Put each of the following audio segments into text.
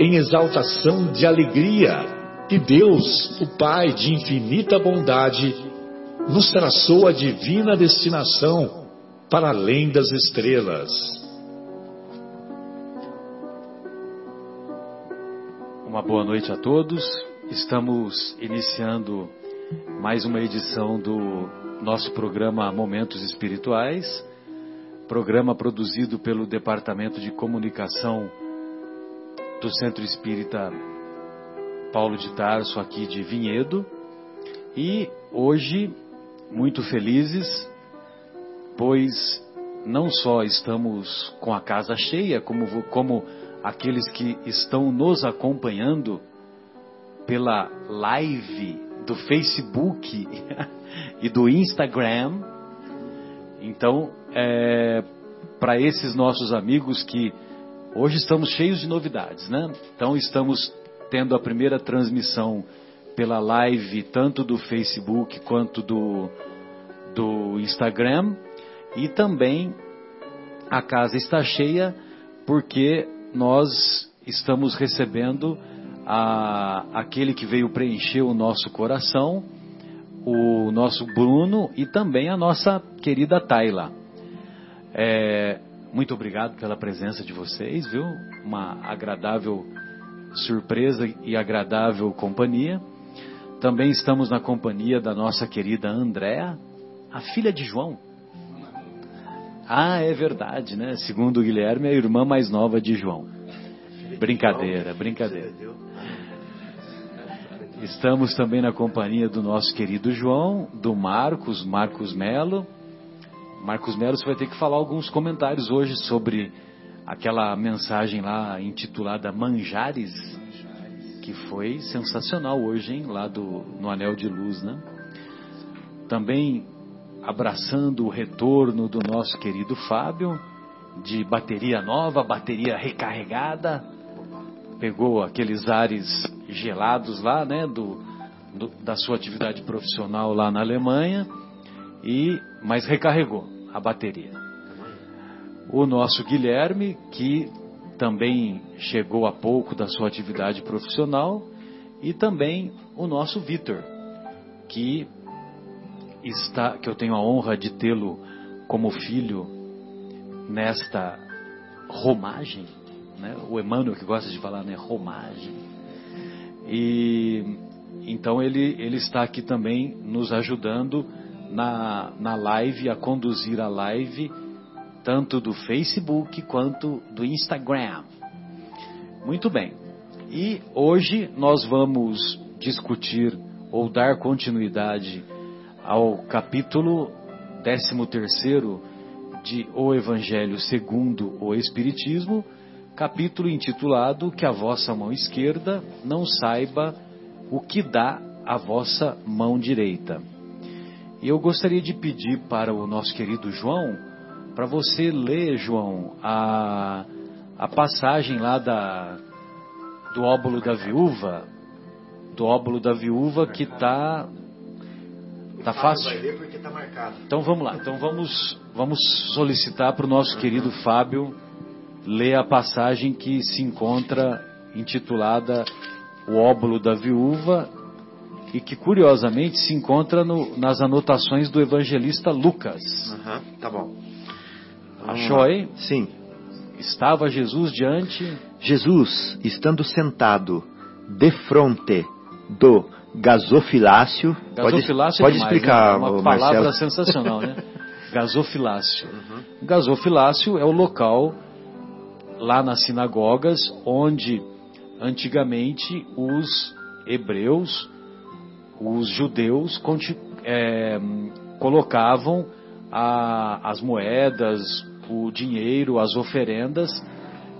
em exaltação de alegria que Deus, o Pai de infinita bondade, nos traçou a divina destinação para além das estrelas. Uma boa noite a todos. Estamos iniciando mais uma edição do nosso programa Momentos Espirituais, programa produzido pelo Departamento de Comunicação do Centro Espírita Paulo de Tarso, aqui de Vinhedo. E hoje, muito felizes, pois não só estamos com a casa cheia, como, como aqueles que estão nos acompanhando pela live do Facebook e do Instagram. Então, é, para esses nossos amigos que Hoje estamos cheios de novidades, né? Então estamos tendo a primeira transmissão pela live tanto do Facebook quanto do, do Instagram e também a casa está cheia porque nós estamos recebendo a, aquele que veio preencher o nosso coração, o nosso Bruno e também a nossa querida Tayla. É, muito obrigado pela presença de vocês, viu? Uma agradável surpresa e agradável companhia. Também estamos na companhia da nossa querida Andréa, a filha de João. Ah, é verdade, né? Segundo o Guilherme, é a irmã mais nova de João. Brincadeira, brincadeira. Estamos também na companhia do nosso querido João, do Marcos, Marcos Melo Marcos Melo, você vai ter que falar alguns comentários hoje sobre aquela mensagem lá intitulada Manjares, que foi sensacional hoje, hein? Lá do, no Anel de Luz, né? Também abraçando o retorno do nosso querido Fábio, de bateria nova, bateria recarregada, pegou aqueles ares gelados lá, né? Do, do da sua atividade profissional lá na Alemanha e mas recarregou a bateria. O nosso Guilherme, que também chegou há pouco da sua atividade profissional, e também o nosso Vitor, que está, que eu tenho a honra de tê-lo como filho nesta romagem, né? O Emmanuel que gosta de falar, né? Romagem. E então ele ele está aqui também nos ajudando na, na live, a conduzir a live, tanto do Facebook quanto do Instagram. Muito bem. E hoje nós vamos discutir ou dar continuidade ao capítulo 13 de O Evangelho segundo o Espiritismo, capítulo intitulado Que a vossa mão esquerda não saiba o que dá a vossa mão direita. E eu gostaria de pedir para o nosso querido João, para você ler, João, a, a passagem lá da, do óbolo da viúva, do óbolo da viúva que está tá fácil. Então vamos lá. Então vamos vamos solicitar para o nosso querido Fábio ler a passagem que se encontra intitulada O óbolo da viúva e que curiosamente se encontra no, nas anotações do evangelista Lucas. Uhum, tá bom. Achou aí? Sim. Estava Jesus diante. Jesus, estando sentado de fronte do gasofilácio. Gasofilácio pode, é pode explicar, né? uma palavra sensacional, né? Gasofilácio. Uhum. Gasofilácio é o local lá nas sinagogas onde antigamente os hebreus, os judeus é, colocavam a, as moedas, o dinheiro, as oferendas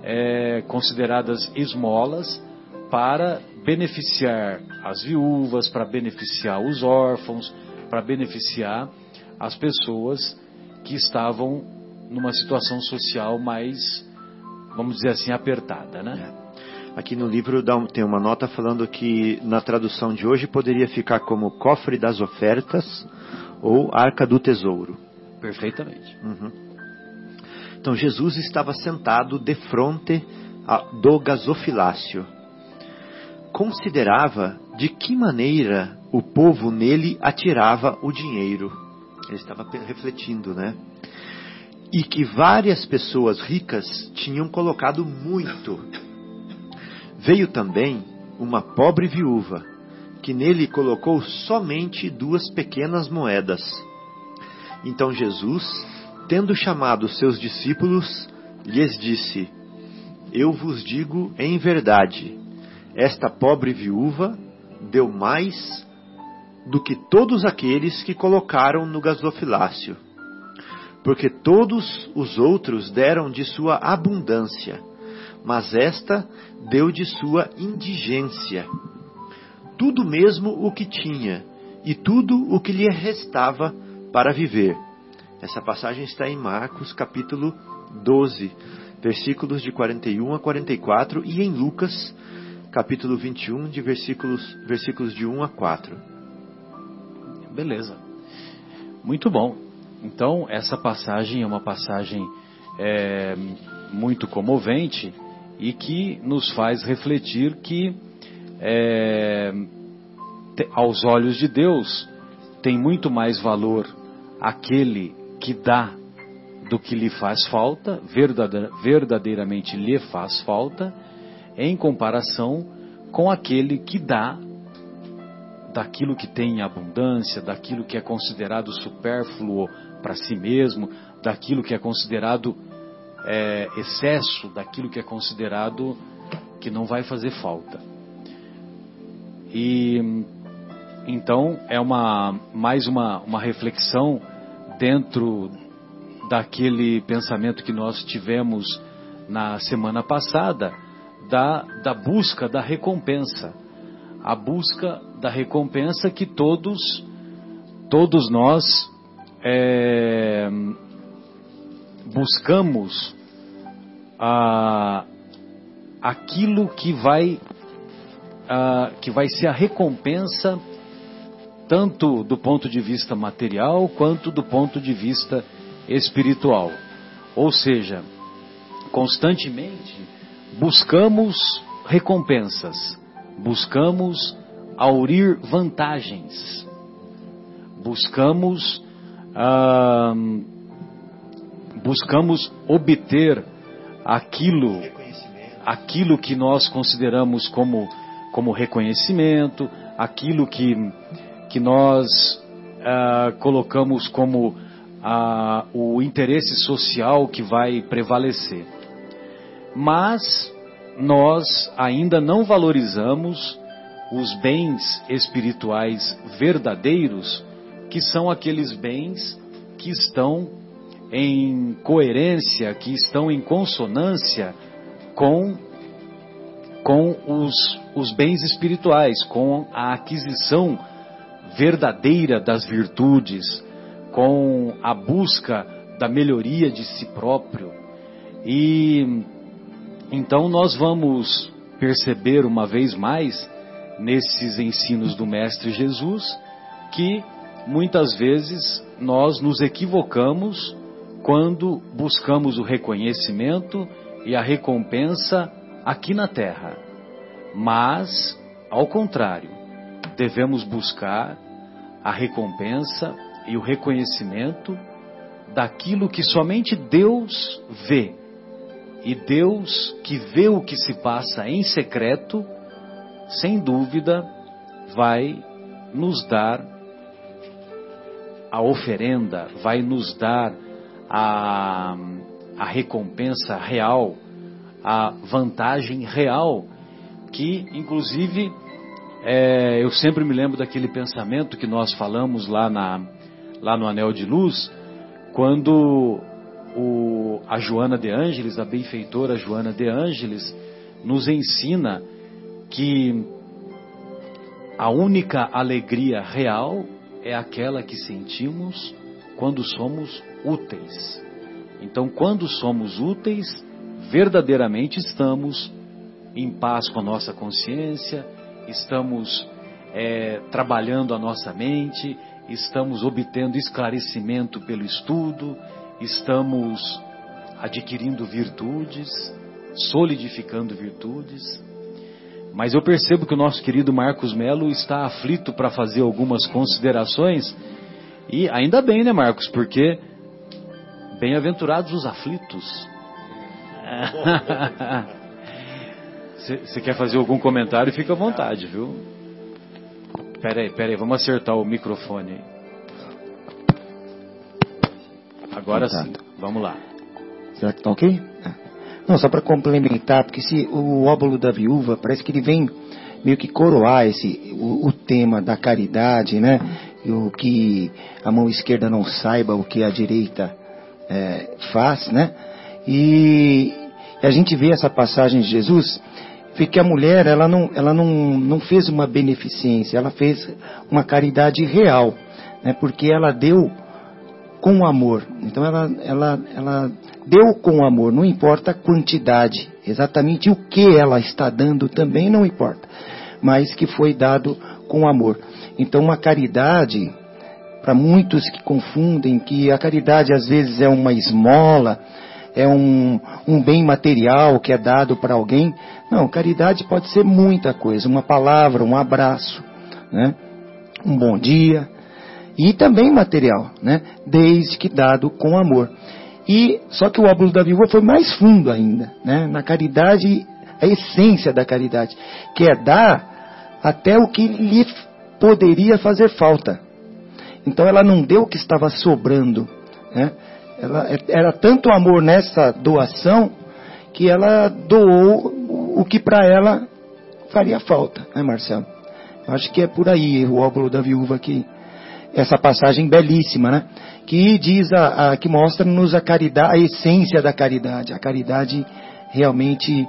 é, consideradas esmolas para beneficiar as viúvas, para beneficiar os órfãos, para beneficiar as pessoas que estavam numa situação social mais, vamos dizer assim, apertada, né? É. Aqui no livro tem uma nota falando que na tradução de hoje poderia ficar como cofre das ofertas ou arca do tesouro. Perfeitamente. Uhum. Então Jesus estava sentado de frente do gasofilácio. Considerava de que maneira o povo nele atirava o dinheiro. Ele estava refletindo, né? E que várias pessoas ricas tinham colocado muito. Veio também uma pobre viúva, que nele colocou somente duas pequenas moedas. Então Jesus, tendo chamado seus discípulos, lhes disse: Eu vos digo em verdade, esta pobre viúva deu mais do que todos aqueles que colocaram no gasofilácio, porque todos os outros deram de sua abundância, mas esta deu de sua indigência. Tudo mesmo o que tinha, e tudo o que lhe restava para viver essa passagem está em Marcos capítulo 12, versículos de 41 a 44 e em Lucas capítulo 21, de versículos, versículos de 1 a 4. Beleza. Muito bom. Então, essa passagem é uma passagem é, muito comovente e que nos faz refletir que, é, aos olhos de Deus, tem muito mais valor aquele que dá do que lhe faz falta, verdadeiramente lhe faz falta, em comparação com aquele que dá daquilo que tem em abundância, daquilo que é considerado supérfluo para si mesmo, daquilo que é considerado é, excesso, daquilo que é considerado que não vai fazer falta. E então é uma mais uma, uma reflexão dentro daquele pensamento que nós tivemos na semana passada, da, da busca da recompensa. A busca da recompensa que todos, todos nós é, buscamos a, aquilo que vai, a, que vai ser a recompensa tanto do ponto de vista material quanto do ponto de vista espiritual. Ou seja, constantemente buscamos recompensas, buscamos aurir vantagens, buscamos ah, buscamos obter aquilo aquilo que nós consideramos como como reconhecimento, aquilo que que nós ah, colocamos como ah, o interesse social que vai prevalecer. Mas nós ainda não valorizamos os bens espirituais verdadeiros, que são aqueles bens que estão em coerência, que estão em consonância com, com os, os bens espirituais, com a aquisição verdadeira das virtudes, com a busca da melhoria de si próprio. E então nós vamos perceber uma vez mais nesses ensinos do Mestre Jesus que muitas vezes nós nos equivocamos quando buscamos o reconhecimento e a recompensa aqui na terra. Mas, ao contrário, devemos buscar a recompensa e o reconhecimento daquilo que somente Deus vê. E Deus, que vê o que se passa em secreto, sem dúvida, vai nos dar a oferenda, vai nos dar a, a recompensa real, a vantagem real, que inclusive é, eu sempre me lembro daquele pensamento que nós falamos lá, na, lá no Anel de Luz, quando o, a Joana de Ângeles, a benfeitora Joana de Ângeles, nos ensina que a única alegria real é aquela que sentimos quando somos úteis. Então, quando somos úteis, verdadeiramente estamos em paz com a nossa consciência, estamos é, trabalhando a nossa mente, estamos obtendo esclarecimento pelo estudo, estamos adquirindo virtudes, solidificando virtudes. Mas eu percebo que o nosso querido Marcos Melo está aflito para fazer algumas considerações. E ainda bem, né, Marcos? Porque bem-aventurados os aflitos. Você quer fazer algum comentário? Fica à vontade, viu? Pera aí, pera aí, vamos acertar o microfone. Agora tá. sim, vamos lá. Será que tá ok? É. Não, só para complementar, porque se o óbolo da viúva parece que ele vem meio que coroar esse o, o tema da caridade, né? E o que a mão esquerda não saiba o que a direita é, faz, né? E a gente vê essa passagem de Jesus, vê que a mulher ela não ela não, não fez uma beneficência, ela fez uma caridade real, né? Porque ela deu com amor. Então ela, ela, ela deu com amor, não importa a quantidade, exatamente o que ela está dando também não importa, mas que foi dado com amor. Então uma caridade, para muitos que confundem que a caridade às vezes é uma esmola, é um, um bem material que é dado para alguém. Não, caridade pode ser muita coisa, uma palavra, um abraço, né? um bom dia, e também material, né? Desde que dado com amor. E só que o óbolo da viúva foi mais fundo ainda, né? Na caridade, a essência da caridade, que é dar até o que lhe poderia fazer falta. Então ela não deu o que estava sobrando, né? Ela, era tanto amor nessa doação que ela doou o que para ela faria falta, né, Marcelo? Eu acho que é por aí o óbolo da viúva que essa passagem belíssima, né? Que diz a, a que mostra-nos a caridade, a essência da caridade, a caridade realmente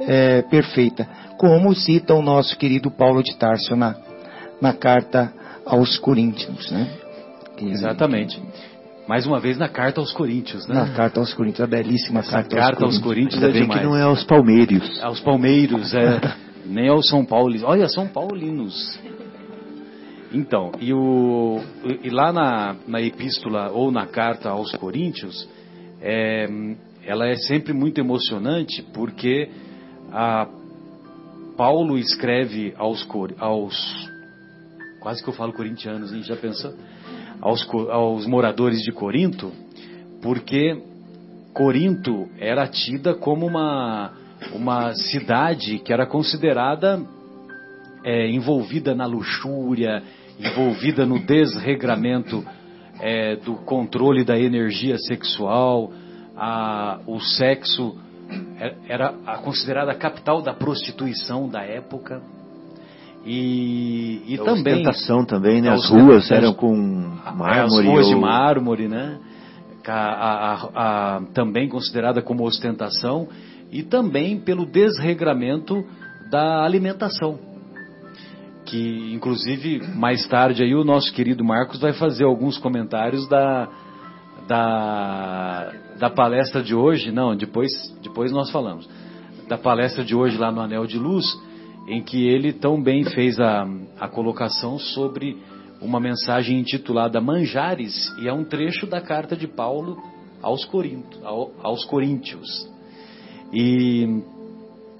é, perfeita, como cita o nosso querido Paulo de Tarso na, na carta aos Coríntios, né? Exatamente. Mais uma vez na carta aos Coríntios, né? Na carta aos Coríntios, a belíssima Essa carta, carta aos Coríntios, aos Coríntios é demais. que não é aos Palmeiros. Aos Palmeiros, é. Nem aos São Paulinos. Olha, São Paulinos. Então, e, o, e lá na, na epístola ou na carta aos Coríntios, é, ela é sempre muito emocionante porque a, Paulo escreve aos, aos quase que eu falo corintianos, hein? já pensou? Aos, aos moradores de Corinto, porque Corinto era tida como uma, uma cidade que era considerada é, envolvida na luxúria, envolvida no desregramento é, do controle da energia sexual, a, o sexo é, era considerada a capital da prostituição da época. E, e a também. Ostentação também, né? As ruas eram com mármore. As ruas ou... de mármore, né? A, a, a, também considerada como ostentação e também pelo desregramento da alimentação que inclusive mais tarde aí o nosso querido Marcos vai fazer alguns comentários da da, da palestra de hoje, não, depois depois nós falamos da palestra de hoje lá no Anel de Luz, em que ele tão bem fez a, a colocação sobre uma mensagem intitulada Manjares e é um trecho da carta de Paulo aos, Corinto, aos Coríntios. E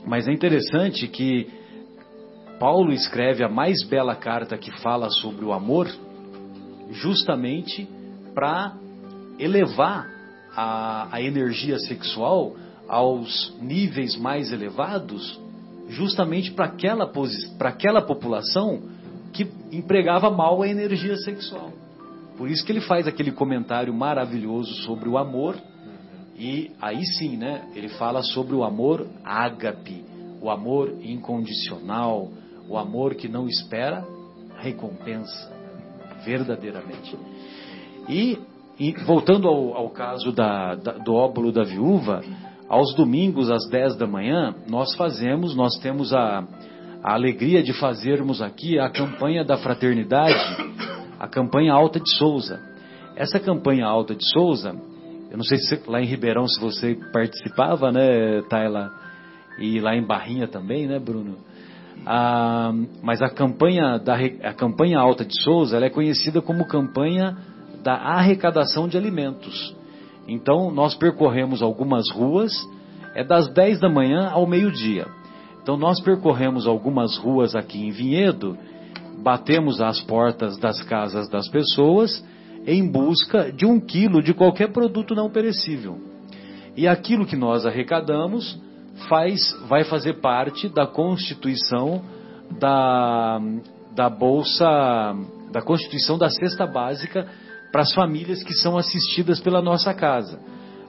mas é interessante que Paulo escreve a mais bela carta que fala sobre o amor, justamente para elevar a, a, energia sexual aos níveis mais elevados, justamente para aquela, aquela população que empregava mal a energia sexual. Por isso que ele faz aquele comentário maravilhoso sobre o amor. E aí sim, né? Ele fala sobre o amor ágape, o amor incondicional, o amor que não espera recompensa, verdadeiramente. E, e voltando ao, ao caso da, da, do óbolo da viúva, aos domingos às 10 da manhã, nós fazemos, nós temos a, a alegria de fazermos aqui a campanha da fraternidade, a campanha Alta de Souza. Essa campanha Alta de Souza, eu não sei se lá em Ribeirão se você participava, né, Tayla? E lá em Barrinha também, né, Bruno? Ah, mas a campanha, da, a campanha Alta de Souza ela é conhecida como campanha da arrecadação de alimentos. Então, nós percorremos algumas ruas, é das 10 da manhã ao meio-dia. Então, nós percorremos algumas ruas aqui em Vinhedo, batemos às portas das casas das pessoas em busca de um quilo de qualquer produto não perecível. E aquilo que nós arrecadamos faz, vai fazer parte da constituição da, da Bolsa, da constituição da cesta básica para as famílias que são assistidas pela nossa casa.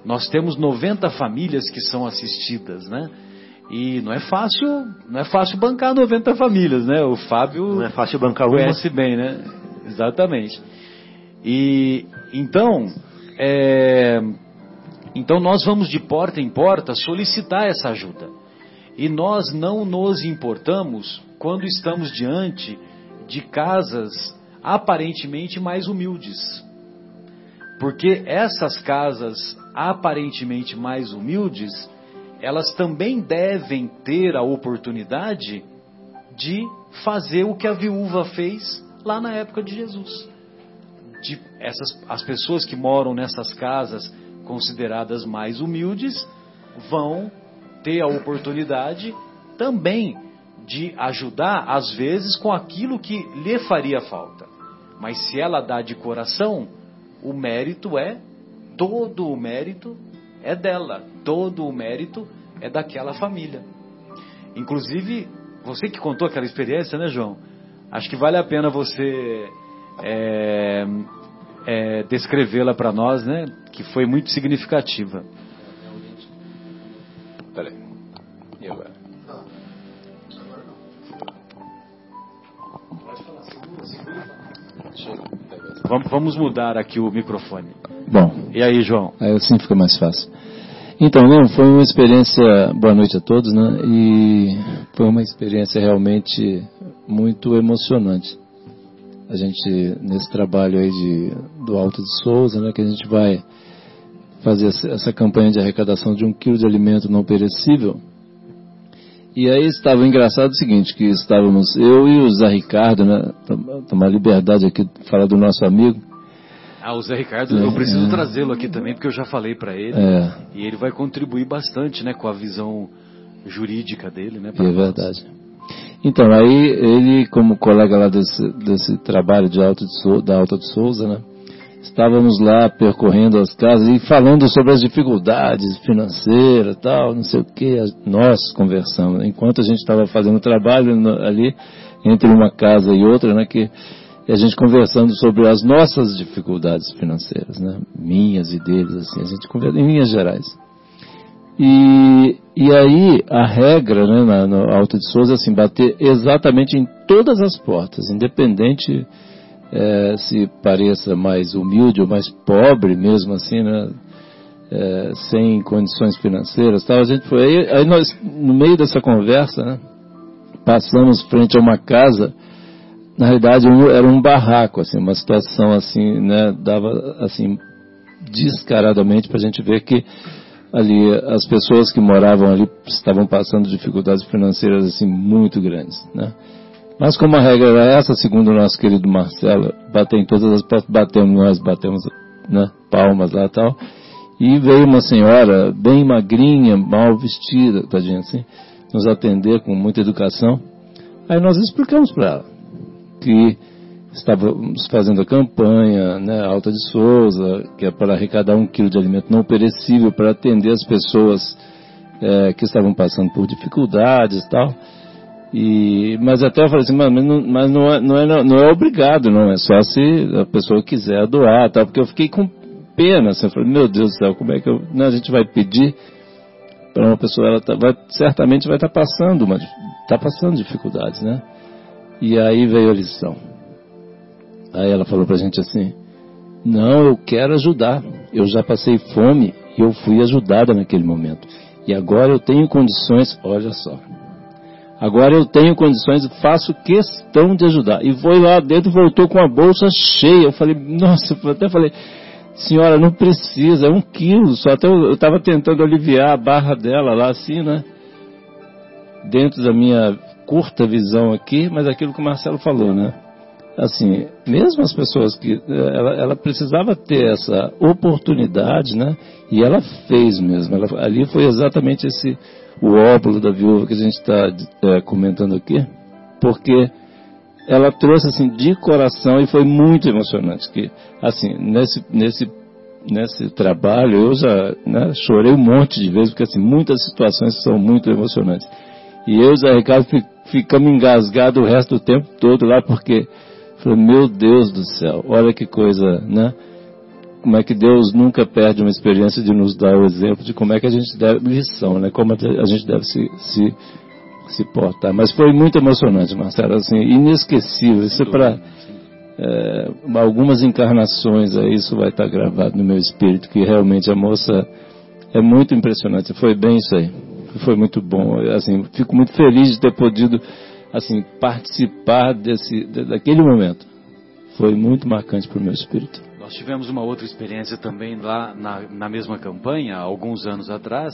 Nós temos 90 famílias que são assistidas, né? E não é fácil, não é fácil bancar 90 famílias, né? O Fábio não é fácil bancar conhece uma. bem, né? Exatamente. E então, é, então nós vamos de porta em porta solicitar essa ajuda. E nós não nos importamos quando estamos diante de casas aparentemente mais humildes. Porque essas casas aparentemente mais humildes, elas também devem ter a oportunidade de fazer o que a viúva fez lá na época de Jesus. De essas, as pessoas que moram nessas casas consideradas mais humildes vão ter a oportunidade também de ajudar, às vezes, com aquilo que lhe faria falta. Mas se ela dá de coração, o mérito é, todo o mérito é dela, todo o mérito é daquela família. Inclusive, você que contou aquela experiência, né, João? Acho que vale a pena você é, é, descrevê-la para nós, né? Que foi muito significativa. Peraí. E agora? Vamos, vamos mudar aqui o microfone. Bom. E aí, João? Aí assim fica mais fácil. Então, não, foi uma experiência. Boa noite a todos, né? E foi uma experiência realmente muito emocionante. A gente, nesse trabalho aí de, do Alto de Souza, né, que a gente vai fazer essa campanha de arrecadação de um quilo de alimento não perecível. E aí estava engraçado o seguinte, que estávamos eu e o Zé Ricardo, né, tomar liberdade aqui de falar do nosso amigo. Ah, o Zé Ricardo, é, eu preciso é, trazê-lo aqui também, porque eu já falei para ele. É. E ele vai contribuir bastante, né, com a visão jurídica dele, né? É nós. verdade. Então, aí ele, como colega lá desse, desse trabalho de Alto de da Alta de Souza, né? Estávamos lá percorrendo as casas e falando sobre as dificuldades financeiras tal, não sei o que, nós conversamos. Enquanto a gente estava fazendo trabalho ali, entre uma casa e outra, né? Que a gente conversando sobre as nossas dificuldades financeiras, né? Minhas e deles, assim, a gente conversa em linhas gerais. E, e aí a regra né, na, no Alto de Souza é assim, bater exatamente em todas as portas, independente é, se pareça mais humilde ou mais pobre mesmo assim, né, é, sem condições financeiras tal. A gente foi aí, aí nós, no meio dessa conversa, né, passamos frente a uma casa, na realidade era um barraco, assim, uma situação assim, né, dava assim descaradamente para a gente ver que ali as pessoas que moravam ali estavam passando dificuldades financeiras assim muito grandes, né? Mas como a regra era essa, segundo o nosso querido Marcelo, bater em todas as portas, batemos nós, batemos né, palmas lá e tal, e veio uma senhora bem magrinha, mal vestida, tadinha assim, nos atender com muita educação. Aí nós explicamos para ela que estávamos fazendo a campanha, né, Alta de Souza, que é para arrecadar um quilo de alimento não perecível para atender as pessoas é, que estavam passando por dificuldades e tal. E, mas até eu falei assim, mas, não, mas não, é, não, é, não é obrigado, não, é só se a pessoa quiser doar, tal, porque eu fiquei com pena, assim, eu falei, meu Deus do céu, como é que eu, não, a gente vai pedir para uma pessoa, ela tá, vai, certamente vai estar tá passando, uma, tá passando dificuldades, né? E aí veio a lição. Aí ela falou para a gente assim, não, eu quero ajudar, eu já passei fome e eu fui ajudada naquele momento. E agora eu tenho condições, olha só, Agora eu tenho condições, faço questão de ajudar. E foi lá dentro e voltou com a bolsa cheia. Eu falei, nossa, eu até falei, senhora, não precisa, é um quilo só. Até eu estava tentando aliviar a barra dela lá assim, né? Dentro da minha curta visão aqui, mas aquilo que o Marcelo falou, né? Assim, mesmo as pessoas que. Eh, ela, ela precisava ter essa oportunidade, né? E ela fez mesmo. Ela, ali foi exatamente esse o óbolo da viúva que a gente está é, comentando aqui, porque ela trouxe assim de coração e foi muito emocionante. Que assim nesse nesse nesse trabalho eu já né, chorei um monte de vezes porque assim muitas situações são muito emocionantes. E eu e Zé Ricardo ficamos engasgados o resto do tempo todo lá porque falei, meu Deus do céu, olha que coisa, né? Como é que Deus nunca perde uma experiência de nos dar o exemplo de como é que a gente deve, lição, né? Como a gente deve se, se, se portar. Mas foi muito emocionante, Marcelo, assim, inesquecível. Isso é para é, algumas encarnações aí, isso vai estar gravado no meu espírito, que realmente a moça é muito impressionante. Foi bem isso aí. Foi muito bom. Assim, fico muito feliz de ter podido, assim, participar desse, daquele momento. Foi muito marcante para o meu espírito. Nós tivemos uma outra experiência também lá na, na mesma campanha, alguns anos atrás,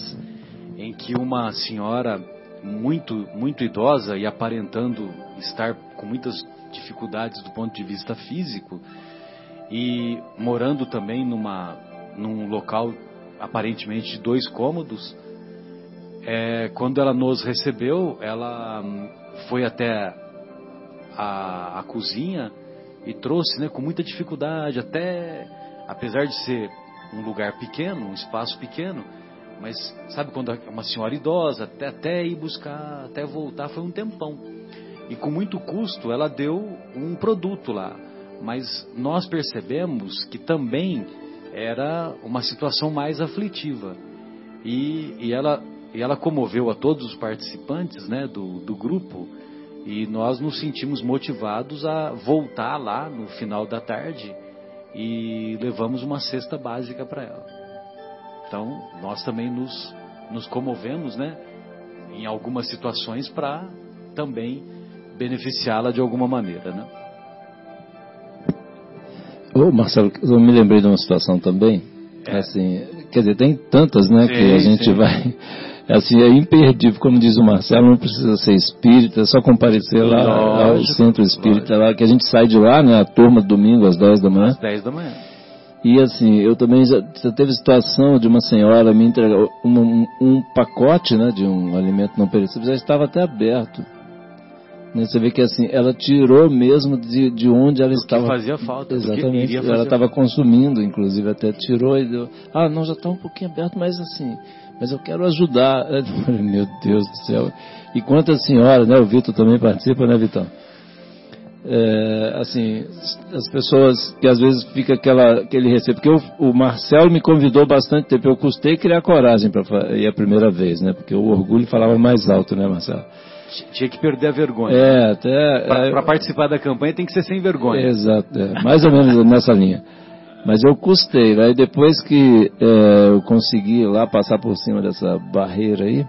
em que uma senhora muito, muito idosa e aparentando estar com muitas dificuldades do ponto de vista físico e morando também numa, num local aparentemente de dois cômodos, é, quando ela nos recebeu, ela hum, foi até a, a cozinha e trouxe né, com muita dificuldade, até apesar de ser um lugar pequeno, um espaço pequeno, mas sabe quando uma senhora idosa, até, até ir buscar, até voltar, foi um tempão. E com muito custo ela deu um produto lá. Mas nós percebemos que também era uma situação mais aflitiva. E, e, ela, e ela comoveu a todos os participantes né, do, do grupo e nós nos sentimos motivados a voltar lá no final da tarde e levamos uma cesta básica para ela. Então, nós também nos, nos comovemos, né, em algumas situações para também beneficiá-la de alguma maneira, né? Ô, Marcelo, eu me lembrei de uma situação também, é. assim, quer dizer, tem tantas, né, sim, que a gente sim. vai assim, é imperdível, como diz o Marcelo, não precisa ser espírita, é só comparecer lá lógico, ao centro espírita, lá, que a gente sai de lá, né, a turma domingo às 10 da manhã. Às 10 da manhã. E assim, eu também já, já teve situação de uma senhora me entregar um, um, um, pacote, né, de um alimento não perecível, já estava até aberto. Né, você vê que assim, ela tirou mesmo de, de onde ela estava. Que fazia falta. Exatamente. Ela estava consumindo, inclusive, até tirou e deu. Ah, não, já está um pouquinho aberto, mas assim, mas eu quero ajudar. Meu Deus do céu. E quantas senhoras, né? O Vitor também participa, né, Vitão? É, assim, as pessoas que às vezes fica aquela, aquele receio, porque o, o Marcelo me convidou bastante tempo, eu custei criar coragem para ir a primeira vez, né? Porque o orgulho falava mais alto, né, Marcelo? Tinha que perder a vergonha. É, até. Para é, participar da campanha tem que ser sem vergonha. Exato, é, mais ou menos nessa linha. Mas eu custei, aí depois que é, eu consegui lá passar por cima dessa barreira aí,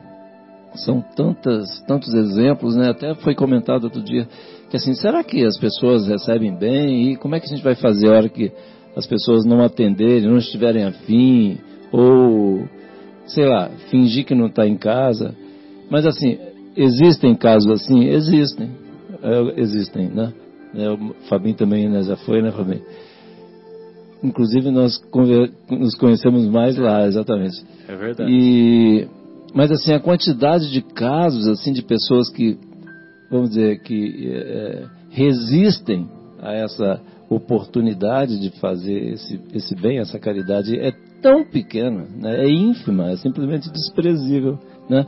são tantas, tantos exemplos, né? Até foi comentado outro dia que assim, será que as pessoas recebem bem e como é que a gente vai fazer a hora que as pessoas não atenderem, não estiverem afim ou sei lá, fingir que não está em casa? Mas assim, existem casos assim, existem, é, existem, né? É, o Fabinho também né, já foi, né, Fabinho? Inclusive nós nos conhecemos mais lá, exatamente. É verdade. E, mas assim, a quantidade de casos assim de pessoas que, vamos dizer, que é, resistem a essa oportunidade de fazer esse, esse bem, essa caridade, é tão pequena, né? é ínfima, é simplesmente desprezível. Né?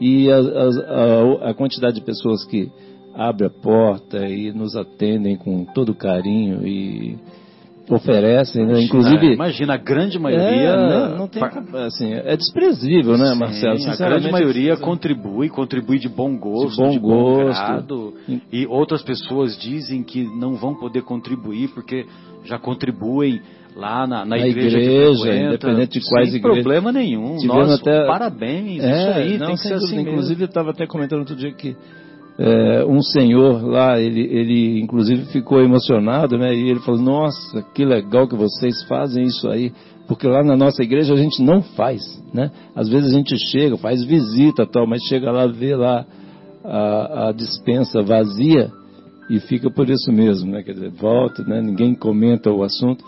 E a, a, a, quantidade de pessoas que abrem a porta e nos atendem com todo carinho e oferecem, né? Inclusive. Imagina, a grande maioria. É, não, não tem, assim, é desprezível, né, Marcelo? Sim, a grande maioria contribui, contribui de bom gosto, de bom, de bom gosto. Grado, e outras pessoas dizem que não vão poder contribuir porque já contribuem lá na, na, na igreja, igreja independente de quais sem igrejas. problema nenhum. Tivemos Nossa, até... parabéns, é, isso aí, não, tem que ser assim Inclusive, eu estava até comentando outro dia que é, um senhor lá, ele, ele inclusive ficou emocionado, né? E ele falou, nossa, que legal que vocês fazem isso aí. Porque lá na nossa igreja a gente não faz, né? Às vezes a gente chega, faz visita tal, mas chega lá, vê lá a, a dispensa vazia e fica por isso mesmo, né? Quer dizer, volta, né? Ninguém comenta o assunto.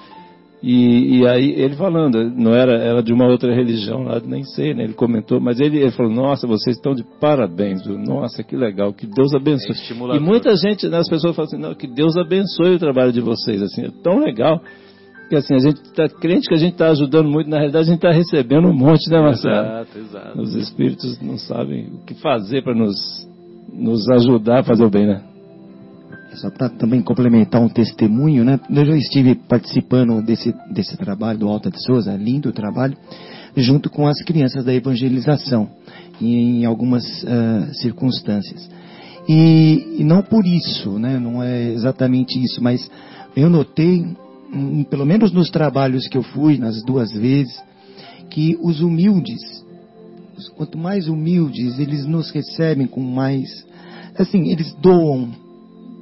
E, e, aí ele falando, não era, era de uma outra religião lá, nem sei, né? Ele comentou, mas ele, ele falou, nossa, vocês estão de parabéns, nossa, que legal, que Deus abençoe. É e muita gente, né, as pessoas falam assim, não, que Deus abençoe o trabalho de vocês, assim, é tão legal. Que assim, a gente está crente que a gente está ajudando muito, na realidade a gente está recebendo um monte, né, Marcelo? Exato, exato. Os espíritos não sabem o que fazer para nos, nos ajudar a fazer o bem, né? Só para também complementar um testemunho, né? Eu já estive participando desse, desse trabalho do Alta de Souza, lindo trabalho, junto com as crianças da evangelização, em algumas uh, circunstâncias. E, e, não por isso, né? Não é exatamente isso, mas eu notei, um, pelo menos nos trabalhos que eu fui, nas duas vezes, que os humildes, quanto mais humildes, eles nos recebem com mais, assim, eles doam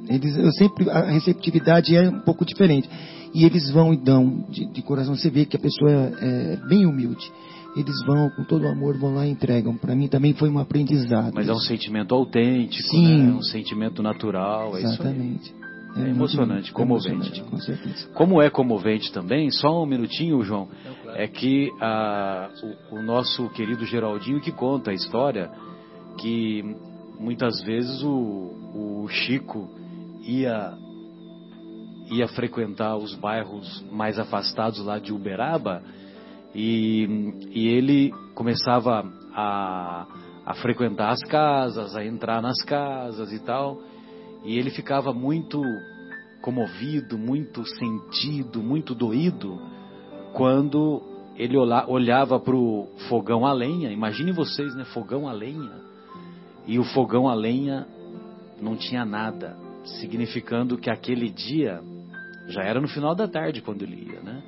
eles, eu sempre, a receptividade é um pouco diferente. E eles vão e dão de, de coração. Você vê que a pessoa é, é bem humilde. Eles vão com todo o amor, vão lá e entregam. Para mim também foi um aprendizado. Mas isso. é um sentimento autêntico, Sim. Né? É um sentimento natural. Exatamente. É, é emocionante, comovente. Emocionante, com certeza. Como é comovente também, só um minutinho, João, é que a, o, o nosso querido Geraldinho que conta a história que muitas vezes o, o Chico ia ia frequentar os bairros mais afastados lá de Uberaba e, e ele começava a, a frequentar as casas, a entrar nas casas e tal, e ele ficava muito comovido, muito sentido, muito doído quando ele olhava para o fogão a lenha. Imagine vocês, né? Fogão a lenha. E o fogão a lenha não tinha nada significando que aquele dia já era no final da tarde quando ele ia, né?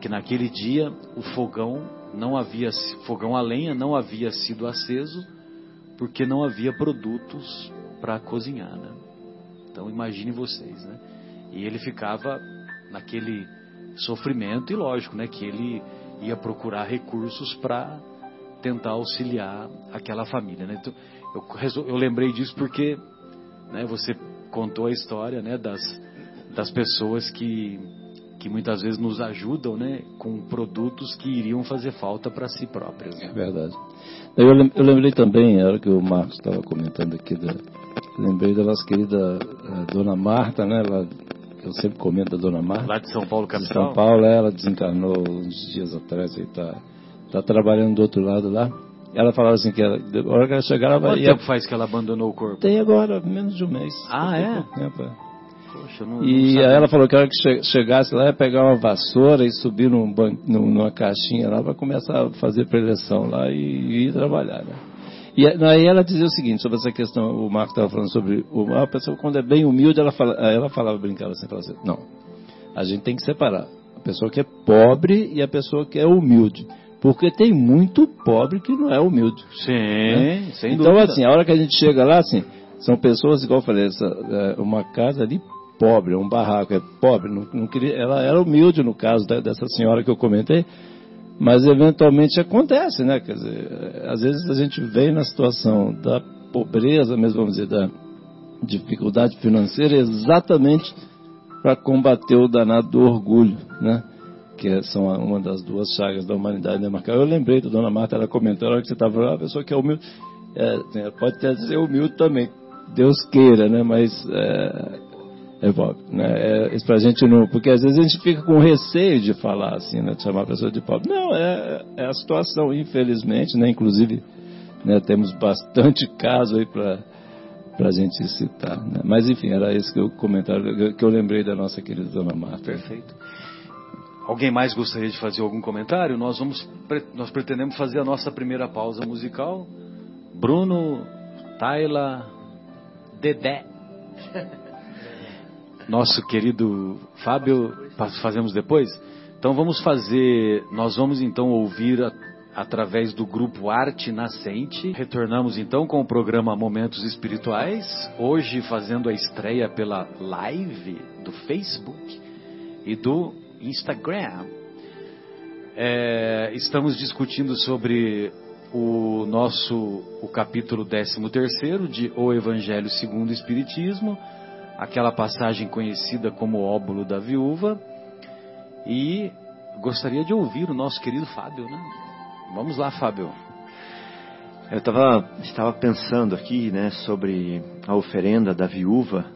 Que naquele dia o fogão não havia fogão a lenha não havia sido aceso porque não havia produtos para cozinhar, né? Então imagine vocês, né? E ele ficava naquele sofrimento e lógico, né, que ele ia procurar recursos para tentar auxiliar aquela família, né? Então, eu, eu lembrei disso porque né, você contou a história né, das, das pessoas que, que muitas vezes nos ajudam né, com produtos que iriam fazer falta para si próprias. Né? É verdade. Eu, eu lembrei também, a hora que o Marcos estava comentando aqui, da, lembrei da nossa querida uh, Dona Marta, né? Ela, eu sempre comento da Dona Marta. Lá de São Paulo, capital? De São Paulo, ela desencarnou uns dias atrás e está tá trabalhando do outro lado lá. Ela falava assim que ela, a hora que ela chegar, ela vai. Quanto tempo faz que ela abandonou o corpo? Tem agora, menos de um mês. Ah, é? Tempo, é. Poxa, não, e não aí ela falou que a hora que chegasse lá, ia pegar uma vassoura e subir num ban... numa caixinha lá para começar a fazer preleção lá e, e ir trabalhar, né? E aí ela dizia o seguinte, sobre essa questão, o Marco estava falando sobre o, a pessoa quando é bem humilde, ela, fala, ela falava, brincava assim, falava assim, não, a gente tem que separar a pessoa que é pobre e a pessoa que é humilde. Porque tem muito pobre que não é humilde. Sim, né? sem então, dúvida. Então, assim, a hora que a gente chega lá, assim, são pessoas, igual eu falei, essa, é, uma casa ali pobre, um barraco, é pobre. Não, não queria, ela era humilde no caso da, dessa senhora que eu comentei, mas eventualmente acontece, né? Quer dizer, é, às vezes a gente vem na situação da pobreza, mesmo vamos dizer, da dificuldade financeira, exatamente para combater o danado do orgulho, né? Que são uma das duas chagas da humanidade, né, Marcelo? Eu lembrei da dona Marta, ela comentou, na hora que você estava falando, a pessoa que é humilde, é, pode até ser humilde também, Deus queira, né, mas é, é pobre, né, é, isso pra gente não, porque às vezes a gente fica com receio de falar assim, né, de chamar a pessoa de pobre. Não, é, é a situação, infelizmente, né, inclusive né, temos bastante caso aí para para a gente citar. Né? Mas enfim, era esse que eu comentário que eu lembrei da nossa querida Dona Marta. Perfeito. Alguém mais gostaria de fazer algum comentário? Nós vamos, nós pretendemos fazer a nossa primeira pausa musical. Bruno, Tayla, Dedé. Nosso querido Fábio, fazemos depois? Então vamos fazer, nós vamos então ouvir a, através do grupo Arte Nascente. Retornamos então com o programa Momentos Espirituais, hoje fazendo a estreia pela live do Facebook e do Instagram. É, estamos discutindo sobre o nosso o capítulo 13 de O Evangelho segundo o Espiritismo, aquela passagem conhecida como óbulo da viúva, e gostaria de ouvir o nosso querido Fábio, né? Vamos lá, Fábio. Eu tava, estava pensando aqui, né, sobre a oferenda da viúva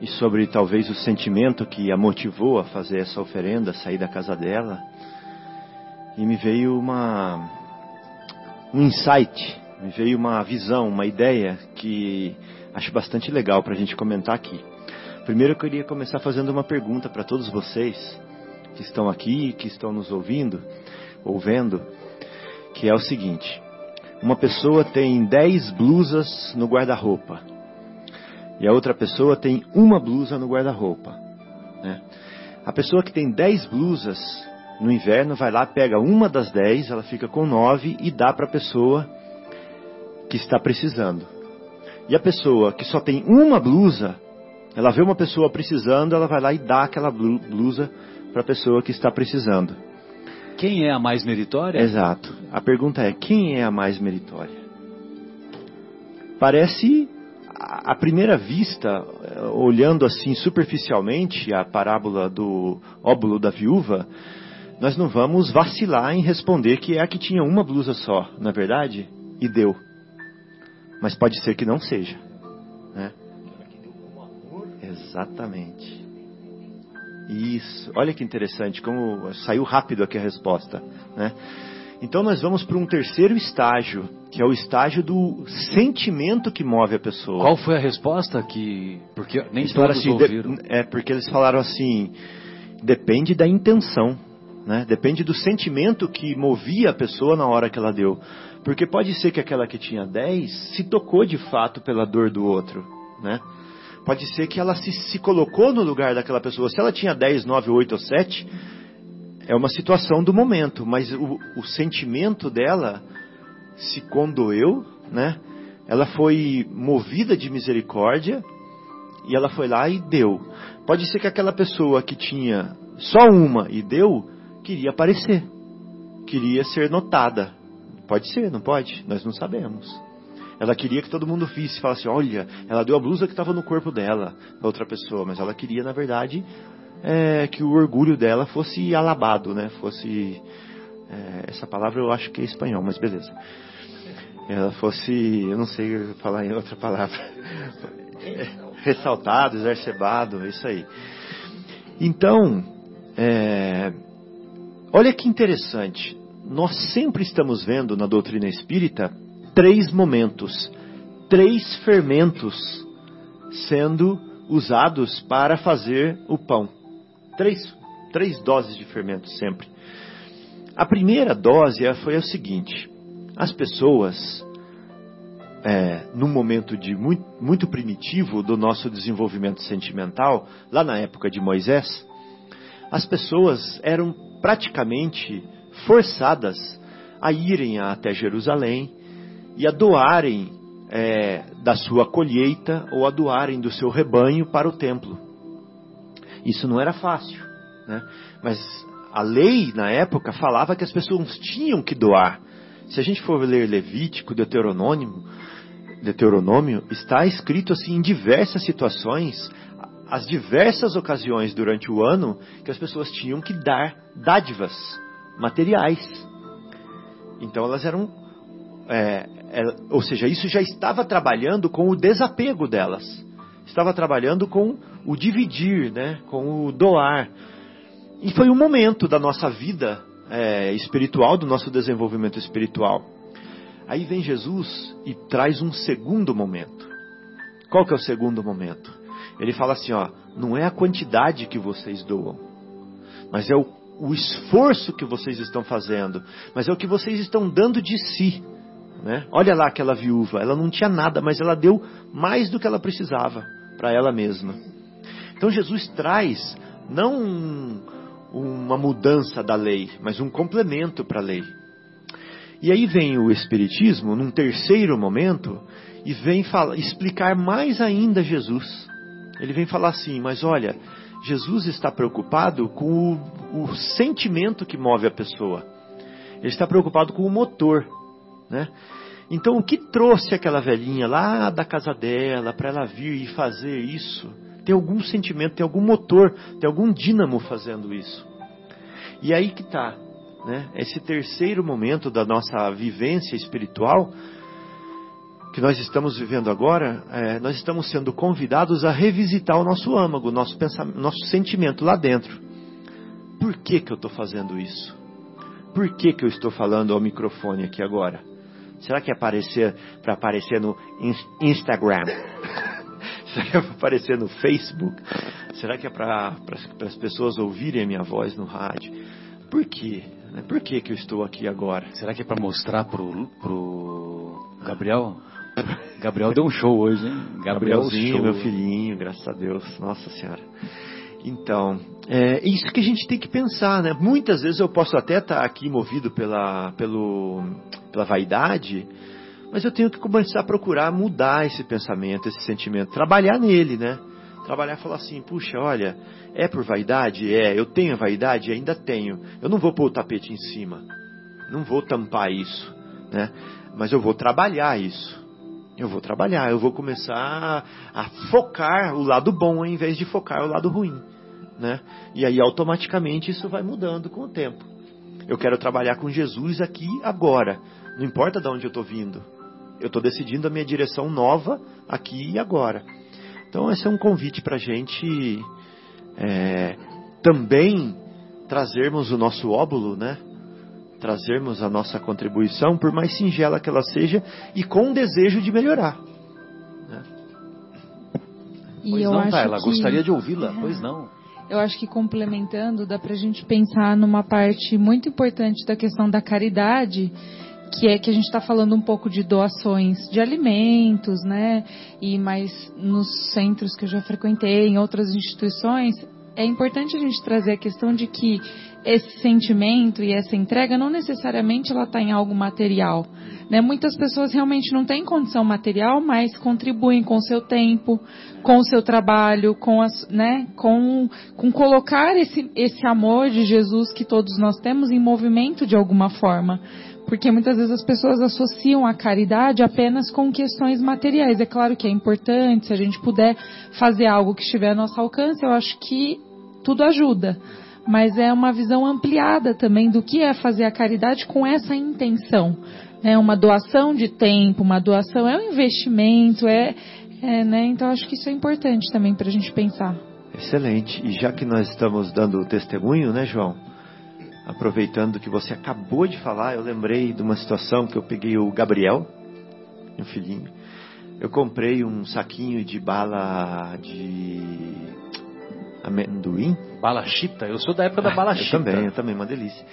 e sobre talvez o sentimento que a motivou a fazer essa oferenda, sair da casa dela. E me veio uma um insight, me veio uma visão, uma ideia que acho bastante legal para a gente comentar aqui. Primeiro eu queria começar fazendo uma pergunta para todos vocês que estão aqui, que estão nos ouvindo, ou vendo, que é o seguinte: uma pessoa tem 10 blusas no guarda-roupa e a outra pessoa tem uma blusa no guarda-roupa. Né? A pessoa que tem 10 blusas no inverno vai lá, pega uma das 10, ela fica com 9 e dá para a pessoa que está precisando. E a pessoa que só tem uma blusa, ela vê uma pessoa precisando, ela vai lá e dá aquela blusa para a pessoa que está precisando. Quem é a mais meritória? Exato. A pergunta é: quem é a mais meritória? Parece, à primeira vista, olhando assim superficialmente a parábola do óbulo da viúva, nós não vamos vacilar em responder que é a que tinha uma blusa só, na é verdade? E deu. Mas pode ser que não seja. Né? Exatamente. Isso. Olha que interessante, como saiu rápido aqui a resposta. Né? Então nós vamos para um terceiro estágio, que é o estágio do sentimento que move a pessoa. Qual foi a resposta que porque nem eles todos assim, ouviram? De, é porque eles falaram assim, depende da intenção. Né? Depende do sentimento que movia a pessoa na hora que ela deu. Porque pode ser que aquela que tinha 10 se tocou de fato pela dor do outro. Né? Pode ser que ela se, se colocou no lugar daquela pessoa. Se ela tinha 10, 9, 8 ou 7, é uma situação do momento. Mas o, o sentimento dela se condoeu, né? ela foi movida de misericórdia e ela foi lá e deu. Pode ser que aquela pessoa que tinha só uma e deu, queria aparecer, queria ser notada. Pode ser, não pode? Nós não sabemos. Ela queria que todo mundo visse, falasse: olha, ela deu a blusa que estava no corpo dela, da outra pessoa, mas ela queria, na verdade, é, que o orgulho dela fosse alabado, né? Fosse. É, essa palavra eu acho que é espanhol, mas beleza. Ela fosse, eu não sei falar em outra palavra. ressaltado, exacerbado, isso aí. Então, é, Olha que interessante. Nós sempre estamos vendo na doutrina espírita três momentos, três fermentos sendo usados para fazer o pão. Três, três doses de fermento sempre. A primeira dose foi a seguinte: as pessoas, é, num momento de muito, muito primitivo do nosso desenvolvimento sentimental, lá na época de Moisés, as pessoas eram praticamente forçadas a irem até Jerusalém e a doarem é, da sua colheita ou a doarem do seu rebanho para o templo. Isso não era fácil, né? mas a lei na época falava que as pessoas tinham que doar. Se a gente for ler Levítico, Deuteronômio, Deuteronômio está escrito assim em diversas situações as diversas ocasiões durante o ano que as pessoas tinham que dar dádivas materiais. Então elas eram. É, é, ou seja, isso já estava trabalhando com o desapego delas. Estava trabalhando com o dividir, né, com o doar. E foi um momento da nossa vida é, espiritual, do nosso desenvolvimento espiritual. Aí vem Jesus e traz um segundo momento. Qual que é o segundo momento? Ele fala assim, ó, não é a quantidade que vocês doam, mas é o, o esforço que vocês estão fazendo, mas é o que vocês estão dando de si. Né? Olha lá aquela viúva, ela não tinha nada, mas ela deu mais do que ela precisava para ela mesma. Então Jesus traz não uma mudança da lei, mas um complemento para a lei. E aí vem o Espiritismo, num terceiro momento, e vem explicar mais ainda Jesus. Ele vem falar assim: mas olha, Jesus está preocupado com o, o sentimento que move a pessoa. Ele está preocupado com o motor, né? Então, o que trouxe aquela velhinha lá da casa dela para ela vir e fazer isso? Tem algum sentimento, tem algum motor, tem algum dínamo fazendo isso. E aí que está né, esse terceiro momento da nossa vivência espiritual que nós estamos vivendo agora, é, nós estamos sendo convidados a revisitar o nosso âmago, nosso pensamento, nosso sentimento lá dentro. Por que, que eu estou fazendo isso? Por que, que eu estou falando ao microfone aqui agora? Será que é para aparecer no Instagram? Será que é para aparecer no Facebook? Será que é para as pessoas ouvirem a minha voz no rádio? Por quê? Né? Por que, que eu estou aqui agora? Será que é para mostrar pro, pro Gabriel? Gabriel deu um show hoje, hein? Gabrielzinho, meu filhinho, graças a Deus, Nossa Senhora. Então, é isso que a gente tem que pensar, né? Muitas vezes eu posso até estar aqui movido pela, pelo, pela vaidade, mas eu tenho que começar a procurar mudar esse pensamento, esse sentimento, trabalhar nele, né? Trabalhar e falar assim, puxa, olha, é por vaidade? É, eu tenho vaidade? Ainda tenho. Eu não vou pôr o tapete em cima. Não vou tampar isso, né? Mas eu vou trabalhar isso. Eu vou trabalhar, eu vou começar a, focar o lado bom em vez de focar o lado ruim, né? E aí automaticamente isso vai mudando com o tempo. Eu quero trabalhar com Jesus aqui agora, não importa de onde eu estou vindo. Eu estou decidindo a minha direção nova aqui e agora. Então, esse é um convite para a gente é, também trazermos o nosso óbulo, né? Trazermos a nossa contribuição, por mais singela que ela seja, e com um desejo de melhorar. Né? E pois não, tá, ela que... gostaria de ouvi-la, é. pois não. Eu acho que complementando, dá para a gente pensar numa parte muito importante da questão da caridade, que é que a gente está falando um pouco de doações de alimentos, né? E mais nos centros que eu já frequentei, em outras instituições, é importante a gente trazer a questão de que esse sentimento e essa entrega não necessariamente ela está em algo material. Né? Muitas pessoas realmente não têm condição material, mas contribuem com o seu tempo, com o seu trabalho, com, as, né? com, com colocar esse, esse amor de Jesus que todos nós temos em movimento de alguma forma. Porque muitas vezes as pessoas associam a caridade apenas com questões materiais. É claro que é importante, se a gente puder fazer algo que estiver a nosso alcance, eu acho que tudo ajuda. Mas é uma visão ampliada também do que é fazer a caridade com essa intenção. É uma doação de tempo, uma doação é um investimento, é, é né? Então acho que isso é importante também para a gente pensar. Excelente. E já que nós estamos dando testemunho, né, João? Aproveitando que você acabou de falar, eu lembrei de uma situação que eu peguei o Gabriel, meu filhinho. Eu comprei um saquinho de bala de amendoim. Bala chita? Eu sou da época da bala ah, chita. Eu também, eu também, uma delícia.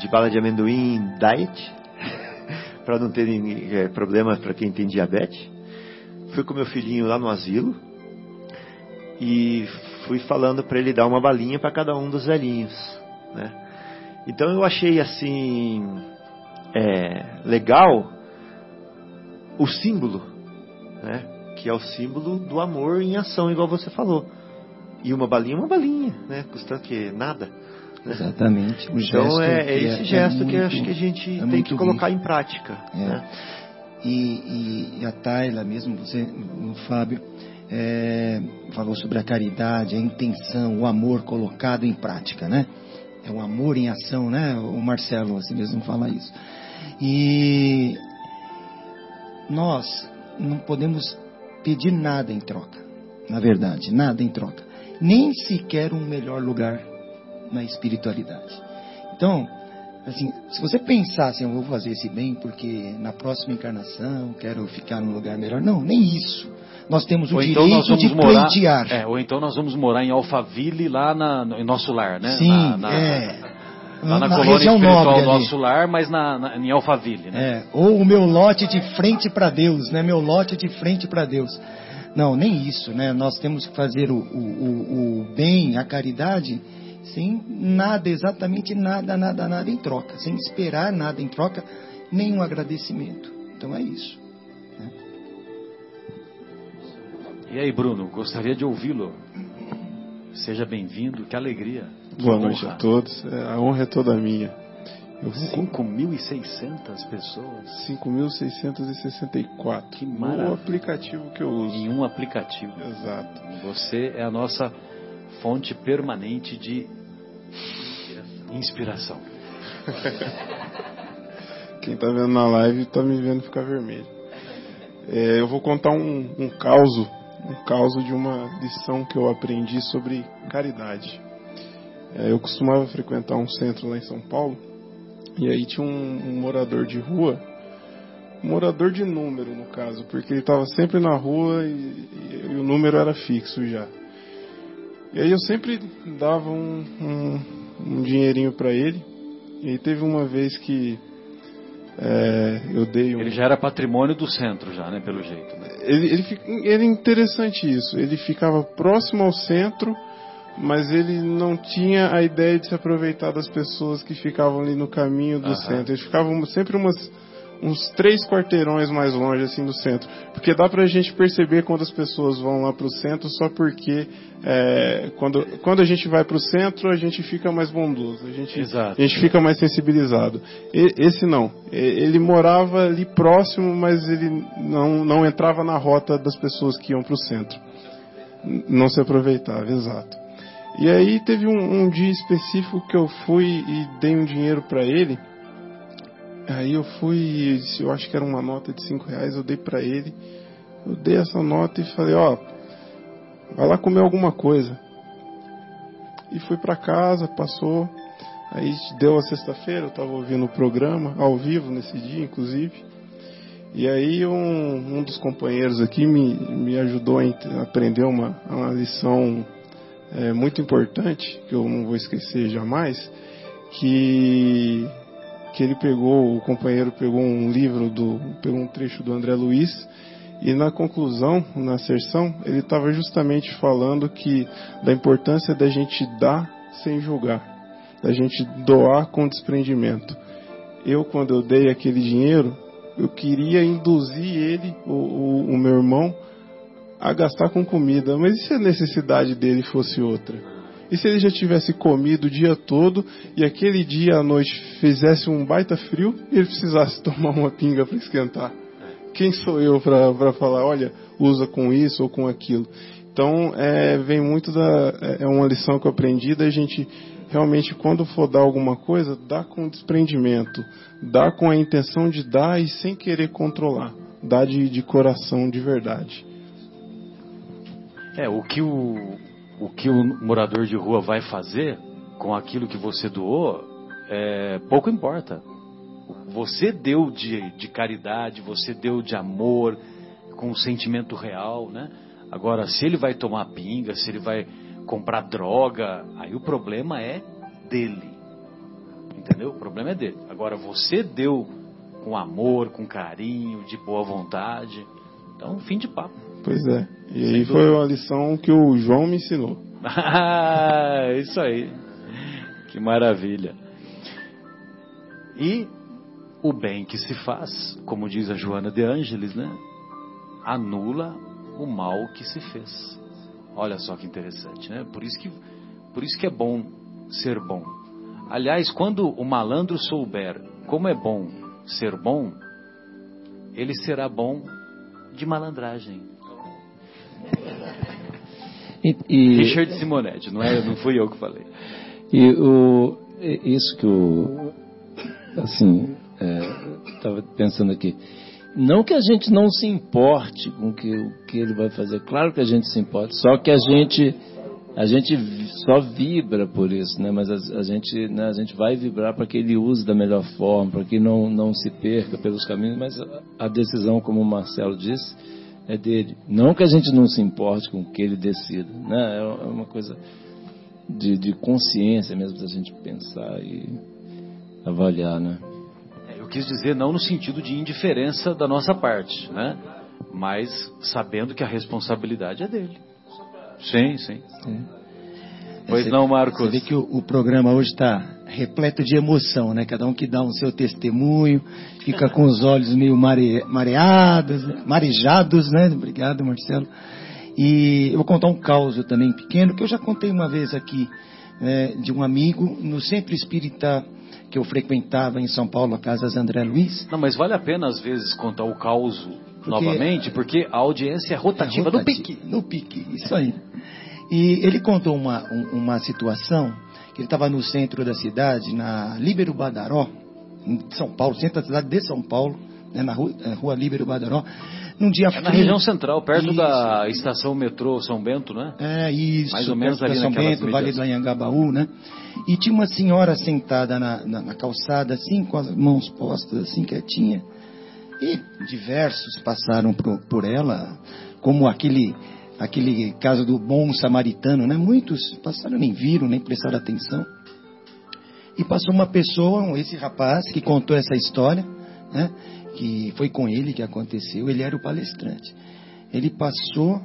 De bala de amendoim diet, para não ter é, problemas para quem tem diabetes. Fui com meu filhinho lá no asilo e fui falando para ele dar uma balinha para cada um dos velhinhos. Né? Então eu achei assim é, legal o símbolo, né? que é o símbolo do amor em ação, igual você falou. E uma balinha, uma balinha, né? Custa que nada. Né? Exatamente. Então é, é, esse é, gesto é que eu acho que a gente é tem que colocar em prática. É. Né? E, e, a Tayla mesmo, você, o Fábio, é, falou sobre a caridade, a intenção, o amor colocado em prática, né? É o amor em ação, né? O Marcelo assim mesmo fala isso. E nós não podemos pedir nada em troca, na verdade, nada em troca, nem sequer um melhor lugar na espiritualidade. Então, assim, se você pensar assim, eu vou fazer esse bem porque na próxima encarnação quero ficar num lugar melhor. Não, nem isso. Nós temos o Ou direito então nós vamos de morar, pleitear. é, ou então nós vamos morar em Alphaville lá na, no, em nosso lar, né? Sim, na, na, é. Lá na, Na colônia região espiritual nobre ali. nosso lar, mas na, na, em Alphaville, né? É, ou o meu lote de frente para Deus, né? Meu lote de frente para Deus. Não, nem isso, né? Nós temos que fazer o, o, o, o bem, a caridade, sem nada, exatamente nada, nada, nada em troca, sem esperar nada em troca, nenhum agradecimento. Então é isso. E aí, Bruno, gostaria de ouvi-lo. Seja bem-vindo, que alegria. Que Boa noite honra. a todos. É, A honra é toda minha. Eu vou com 5.600 pessoas 5.664. Que maravilha. No aplicativo que eu uso. em um aplicativo. Exato. Você é a nossa fonte permanente de inspiração. Quem tá vendo na live tá me vendo ficar vermelho. É, eu vou contar um, um caso, um caso de uma lição que eu aprendi sobre caridade. É, eu costumava frequentar um centro lá em São Paulo e aí tinha um, um morador de rua, um morador de número no caso, porque ele estava sempre na rua e, e- e o número era fixo já. E aí eu sempre dava um, um, um dinheirinho para ele. E aí teve uma vez que é, eu dei um. Ele já era patrimônio do centro, já, né? Pelo jeito. Né? Ele, ele, ele é interessante isso. Ele ficava próximo ao centro, mas ele não tinha a ideia de se aproveitar das pessoas que ficavam ali no caminho do Aham. centro. Eles ficavam sempre umas, uns três quarteirões mais longe assim do centro. Porque dá pra gente perceber quando as pessoas vão lá pro centro só porque é, quando, quando a gente vai pro centro a gente fica mais bondoso, a gente, Exato. a gente fica mais sensibilizado. E- esse não. Ele morava ali próximo, mas ele não, não entrava na rota das pessoas que iam pro centro. N- Não se aproveitava, exato. E aí teve um, um dia específico que eu fui e dei um dinheiro para ele. Aí eu fui, eu acho que era uma nota de cinco reais, eu dei para ele. Eu dei essa nota e falei, ó, vai lá comer alguma coisa. E fui para casa, passou. Aí deu a sexta-feira, eu estava ouvindo o programa, ao vivo nesse dia, inclusive. E aí um, um dos companheiros aqui me, me ajudou a aprender uma, uma lição é, muito importante, que eu não vou esquecer jamais, que, que ele pegou, o companheiro pegou um livro, do, pegou um trecho do André Luiz, e na conclusão, na asserção, ele estava justamente falando que da importância da gente dar sem julgar, da gente doar com desprendimento. Eu, quando eu dei aquele dinheiro, eu queria induzir ele, o, o, o meu irmão, a gastar com comida. Mas e se a necessidade dele fosse outra? E se ele já tivesse comido o dia todo e aquele dia à noite fizesse um baita frio e ele precisasse tomar uma pinga para esquentar? Quem sou eu para falar, olha, usa com isso ou com aquilo? Então, é, vem muito da. É uma lição que eu aprendi da gente realmente, quando for dar alguma coisa, dar com desprendimento, dar com a intenção de dar e sem querer controlar, dar de, de coração, de verdade. É, o que o, o que o morador de rua vai fazer com aquilo que você doou, é, pouco importa. Você deu de, de caridade, você deu de amor, com um sentimento real, né? Agora, se ele vai tomar pinga, se ele vai comprar droga, aí o problema é dele. Entendeu? O problema é dele. Agora, você deu com amor, com carinho, de boa vontade. Então, fim de papo. Pois é. E Sem aí foi uma lição que o João me ensinou. Ah, isso aí. Que maravilha. E o bem que se faz, como diz a Joana de Ângeles, né? Anula o mal que se fez. Olha só que interessante, né? Por isso que, por isso que é bom ser bom. Aliás, quando o malandro souber como é bom ser bom, ele será bom de malandragem. E, e, Richard Simonetti, não, é, não fui eu que falei. e o, isso que o. Assim, estava pensando aqui. Não que a gente não se importe com o que, o que ele vai fazer, claro que a gente se importa, só que a gente a gente só vibra por isso, né? Mas a, a gente, né, a gente vai vibrar para que ele use da melhor forma, para que não, não se perca pelos caminhos, mas a, a, decisão, como o Marcelo disse, é dele. Não que a gente não se importe com o que ele decida, né? É, é uma coisa de, de consciência mesmo da gente pensar e avaliar, né? É, eu quis dizer não no sentido de indiferença da nossa parte, né? Mas sabendo que a responsabilidade é dele. Sim, sim. sim. Pois você, não, Marcos. Você vê que o, o programa hoje está repleto de emoção, né? Cada um que dá um seu testemunho, fica com os olhos meio mare, mareados, né? marejados, né? Obrigado, Marcelo. E eu vou contar um caos também pequeno, que eu já contei uma vez aqui, né, de um amigo no centro espírita que eu frequentava em São Paulo, a Casa André Luiz. Não, mas vale a pena às vezes contar o caos novamente, porque a audiência é rotativa, é rotativa no pique. No pique, isso aí. E ele contou uma, uma situação que ele estava no centro da cidade, na Líbero Badaró, em São Paulo, centro da cidade de São Paulo, né, na rua, na rua Líbero Badaró, num dia é na região central, perto isso. da estação metrô São Bento, né? É, isso. Mais ou menos ali São Bento, Vale do Anhangabaú, né? E tinha uma senhora sentada na, na, na, calçada, assim, com as mãos postas, assim, quietinha. E diversos passaram por, por ela, como aquele aquele caso do bom samaritano, né? Muitos passaram, nem viram, nem prestaram atenção. E passou uma pessoa, esse rapaz que contou essa história, né? Que foi com ele que aconteceu. Ele era o palestrante. Ele passou,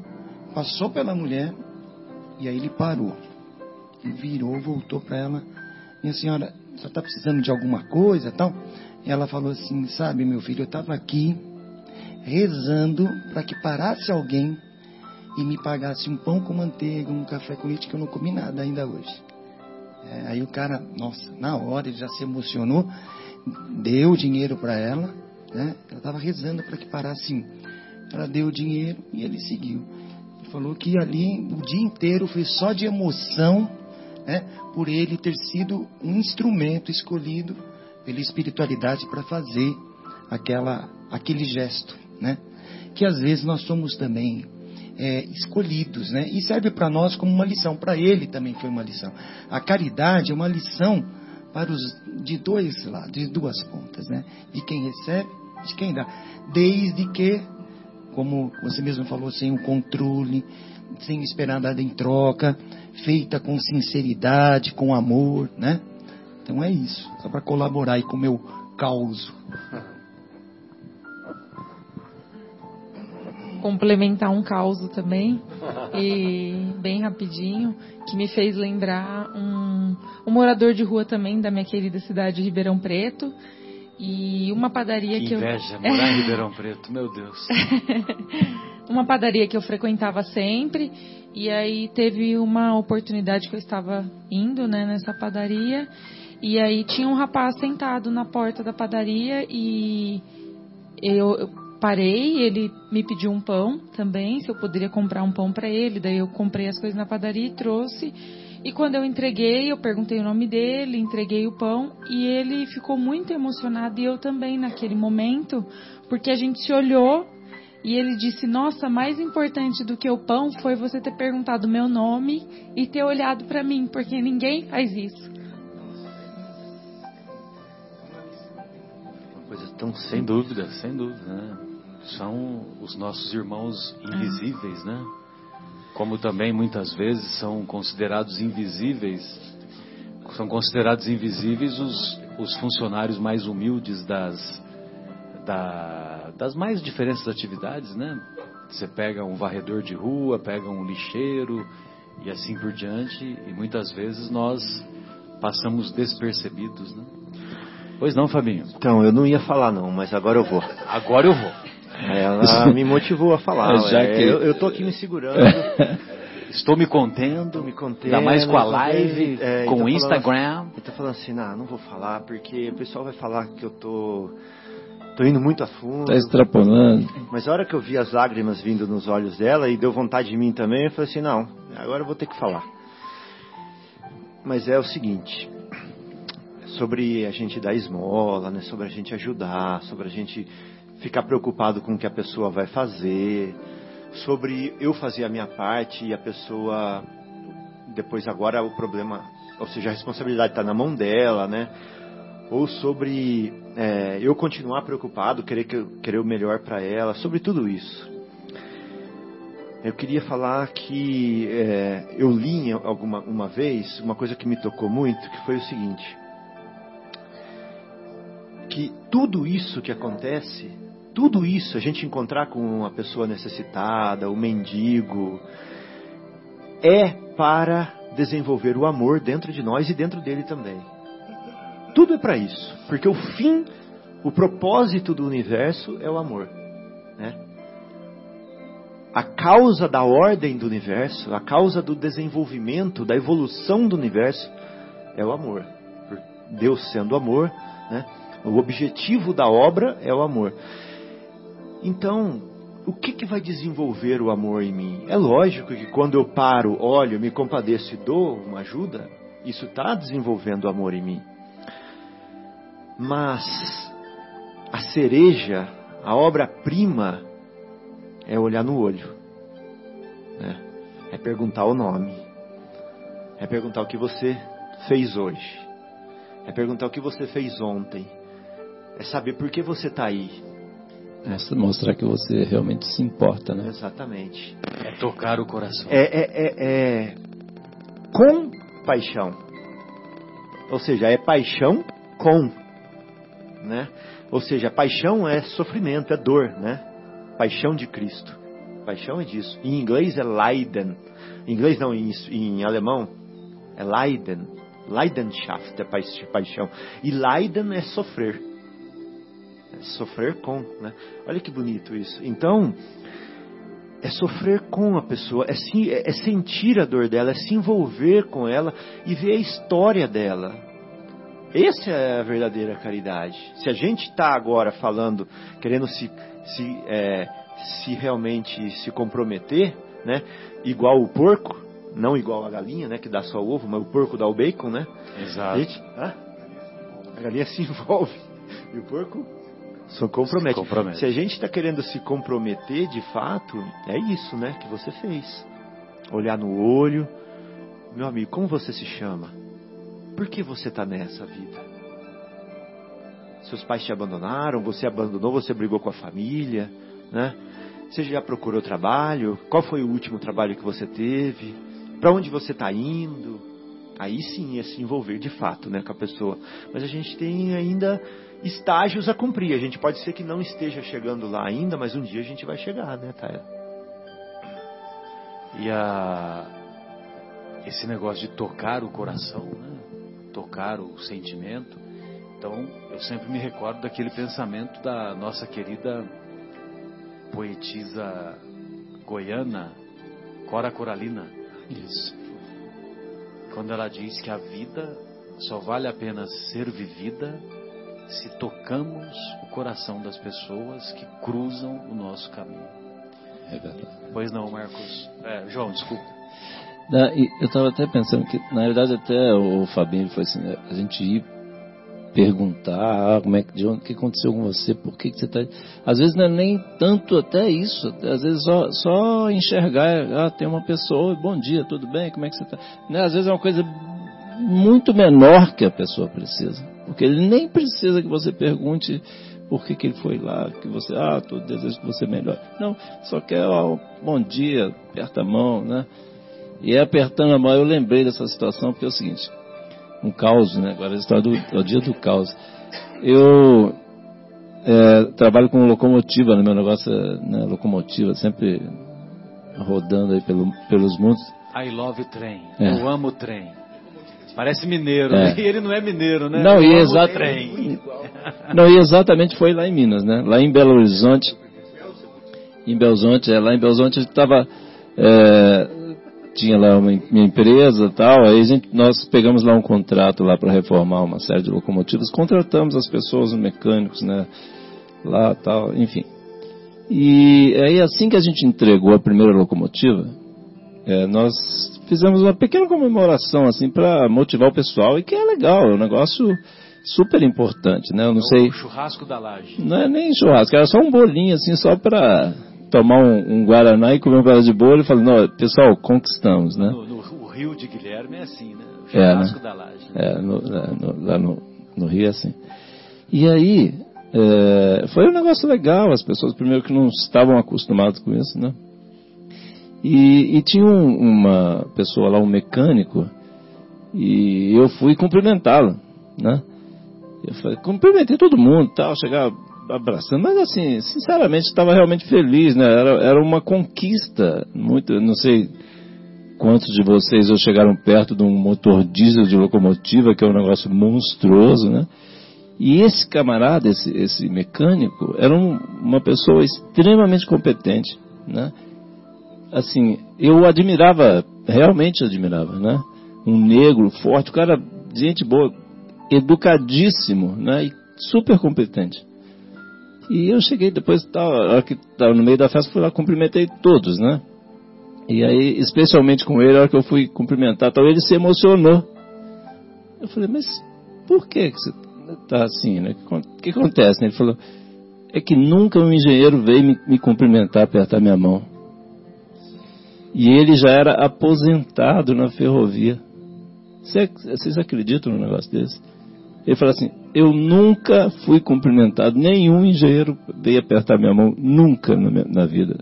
passou pela mulher e aí ele parou. Virou, voltou para ela. Minha senhora, você está precisando de alguma coisa, tal? Ela falou assim, sabe, meu filho, eu estava aqui rezando para que parasse alguém e me pagasse um pão com manteiga, um café com leite, que eu não comi nada ainda hoje. É, aí o cara, nossa, na hora ele já se emocionou, deu dinheiro para ela, né? Ela estava rezando para que parasse. Ela deu o dinheiro e ele seguiu. Falou que ali o dia inteiro foi só de emoção, né? Por ele ter sido um instrumento escolhido pela espiritualidade para fazer aquela, aquele gesto, né? Que às vezes nós somos também é, escolhidos, né? E serve para nós como uma lição. Para ele também foi uma lição. A caridade é uma lição para os de dois lados, de duas pontas, né? De quem recebe, de quem dá. Desde que, como você mesmo falou, sem o controle, sem esperar nada em troca, feita com sinceridade, com amor, né? Então é isso, só para colaborar aí com o meu caos. complementar um caos também, e bem rapidinho, que me fez lembrar um, um morador de rua também da minha querida cidade de Ribeirão Preto, e uma padaria que, que inveja, eu... morar em Ribeirão Preto, meu Deus. uma padaria que eu frequentava sempre, e aí teve uma oportunidade que eu estava indo, né, nessa padaria, e aí tinha um rapaz sentado na porta da padaria e eu, eu parei, ele me pediu um pão também, se eu poderia comprar um pão para ele. Daí eu comprei as coisas na padaria e trouxe. E quando eu entreguei, eu perguntei o nome dele, entreguei o pão e ele ficou muito emocionado e eu também naquele momento, porque a gente se olhou e ele disse: Nossa, mais importante do que o pão foi você ter perguntado meu nome e ter olhado para mim, porque ninguém faz isso. Coisa tão sem dúvida, sem dúvida. Né? são os nossos irmãos invisíveis, né? Como também muitas vezes são considerados invisíveis, são considerados invisíveis os, os funcionários mais humildes das, da, das mais diferentes atividades, né? Você pega um varredor de rua, pega um lixeiro e assim por diante, e muitas vezes nós passamos despercebidos, né? Pois não, Fabinho? Então, eu não ia falar não, mas agora eu vou. Agora eu vou. Ela me motivou a falar. Já que... eu, eu tô aqui me segurando. Estou me contendo, me contendo, ainda mais com a live, é, com o Instagram. eu tô falando assim, não, não vou falar, porque o pessoal vai falar que eu tô, tô indo muito a fundo. Tá extrapolando. Mas a hora que eu vi as lágrimas vindo nos olhos dela e deu vontade de mim também, eu falei assim, não, agora eu vou ter que falar. Mas é o seguinte, sobre a gente dar esmola, né, sobre a gente ajudar, sobre a gente ficar preocupado com o que a pessoa vai fazer, sobre eu fazer a minha parte e a pessoa depois agora o problema, ou seja, a responsabilidade está na mão dela, né? Ou sobre é, eu continuar preocupado, querer, querer o melhor para ela, sobre tudo isso. Eu queria falar que é, eu li alguma uma vez uma coisa que me tocou muito, que foi o seguinte: que tudo isso que acontece, tudo isso a gente encontrar com uma pessoa necessitada, o um mendigo, é para desenvolver o amor dentro de nós e dentro dele também. Tudo é para isso, porque o fim, o propósito do universo é o amor, né? A causa da ordem do universo, a causa do desenvolvimento, da evolução do universo é o amor. Deus sendo amor, né? O objetivo da obra é o amor. Então, o que, que vai desenvolver o amor em mim? É lógico que quando eu paro, olho, me compadeço e dou uma ajuda, isso está desenvolvendo o amor em mim. Mas a cereja, a obra-prima, é olhar no olho, né? é perguntar o nome, é perguntar o que você fez hoje, é perguntar o que você fez ontem, é saber por que você está aí, Mostrar que você realmente se importa, né? Exatamente. É tocar o coração. É, é, é, é com paixão. Ou seja, é paixão com, né? Ou seja, paixão é sofrimento, é dor, né? Paixão de Cristo. Paixão é disso. Em inglês é Leiden. Em inglês não, em, em alemão é Leiden. Leidenschaft é paixão. E Leiden é sofrer sofrer com, né? Olha que bonito isso. Então, é sofrer com a pessoa, é, se, é, é sentir a dor dela, é se envolver com ela e ver a história dela. Essa é a verdadeira caridade. Se a gente está agora falando, querendo se, se, é, se realmente se comprometer, né? Igual o porco, não igual a galinha, né? Que dá só o ovo, mas o porco dá o bacon, né? Exato. Gente, ah, a galinha se envolve e o porco se compromete. Se compromete. Se a gente está querendo se comprometer de fato, é isso, né, que você fez. Olhar no olho, meu amigo, como você se chama? Por que você está nessa vida? Seus pais te abandonaram, você abandonou, você brigou com a família, né? Você já procurou trabalho? Qual foi o último trabalho que você teve? Para onde você está indo? Aí sim é se envolver de fato, né, com a pessoa. Mas a gente tem ainda estágios a cumprir. A gente pode ser que não esteja chegando lá ainda, mas um dia a gente vai chegar, né, Taia? E a esse negócio de tocar o coração, né? tocar o sentimento. Então, eu sempre me recordo daquele pensamento da nossa querida poetisa goiana, Cora Coralina. Isso. Quando ela diz que a vida só vale a pena ser vivida se tocamos o coração das pessoas que cruzam o nosso caminho. É verdade. Pois não, Marcos. É, João, desculpa. Não, eu estava até pensando que, na verdade, até o Fabinho foi assim, né, a gente ir perguntar ah, como é que, de onde, o que aconteceu com você, por que, que você está. Às vezes não é nem tanto até isso, às vezes só, só enxergar, ah, tem uma pessoa, bom dia, tudo bem, como é que você está? Né? Às vezes é uma coisa muito menor que a pessoa precisa. Porque ele nem precisa que você pergunte por que, que ele foi lá, que você, ah, tô desejo que você melhore. Não, só quer, ó, bom dia, aperta a mão, né? E é apertando a mão, eu lembrei dessa situação, porque é o seguinte, um caos, né? Agora história do, do dia do caos. Eu é, trabalho com locomotiva, no né? meu negócio é né, locomotiva, sempre rodando aí pelo, pelos mundos. I love trem. É. Eu amo trem. Parece mineiro, é. né? E ele não é mineiro, né? Não, e, exa não, e exatamente foi lá em Minas, né? Lá em Belo Horizonte. Em Belo Horizonte, é, lá em Belo Horizonte a gente estava. É, tinha lá uma, uma empresa tal, aí gente, nós pegamos lá um contrato lá para reformar uma série de locomotivas, contratamos as pessoas, os mecânicos, né? Lá tal, enfim. E aí assim que a gente entregou a primeira locomotiva, é, nós fizemos uma pequena comemoração assim para motivar o pessoal e que é legal, é um negócio super importante, né? Eu não é sei. churrasco da laje. Não é nem churrasco, era só um bolinho assim, só para tomar um, um, guaraná e comer um pedaço de bolo e falar, não, pessoal, conquistamos, né? No, no, o Rio de Guilherme é assim, né? O É, né? churrasco da laje. É, no- é, no- lá no, no Rio é assim. E aí, é, foi um negócio legal, as pessoas primeiro que não estavam acostumadas com isso, né? E, e tinha um- uma pessoa lá, um mecânico, e eu fui cumprimentá-lo, né? Eu falei, cumprimentei todo mundo, tal, chegar abraçando, mas assim, sinceramente, estava realmente feliz, né? Era, era uma conquista, muito, não sei quantos de vocês já chegaram perto de um motor diesel de locomotiva, que é um negócio monstruoso, né? E esse camarada, esse, esse mecânico, era um- uma pessoa extremamente competente, né? Assim, eu admirava, realmente admirava, né? Um negro forte, o cara, gente boa, educadíssimo, né? E super competente. E eu cheguei depois, tava, a hora que tava no meio da festa, fui lá, cumprimentei todos, né? E aí, especialmente com ele, a hora que eu fui cumprimentar, tal, ele se emocionou. Eu falei, mas por que que você tá assim, né? O que, que acontece? Ele falou, é que nunca um engenheiro veio me, me cumprimentar, apertar minha mão. E ele já era aposentado na ferrovia. Cê- Vocês acreditam num negócio desse? Ele falou assim, eu nunca fui cumprimentado, nenhum engenheiro veio apertar minha mão, nunca na, minha- na vida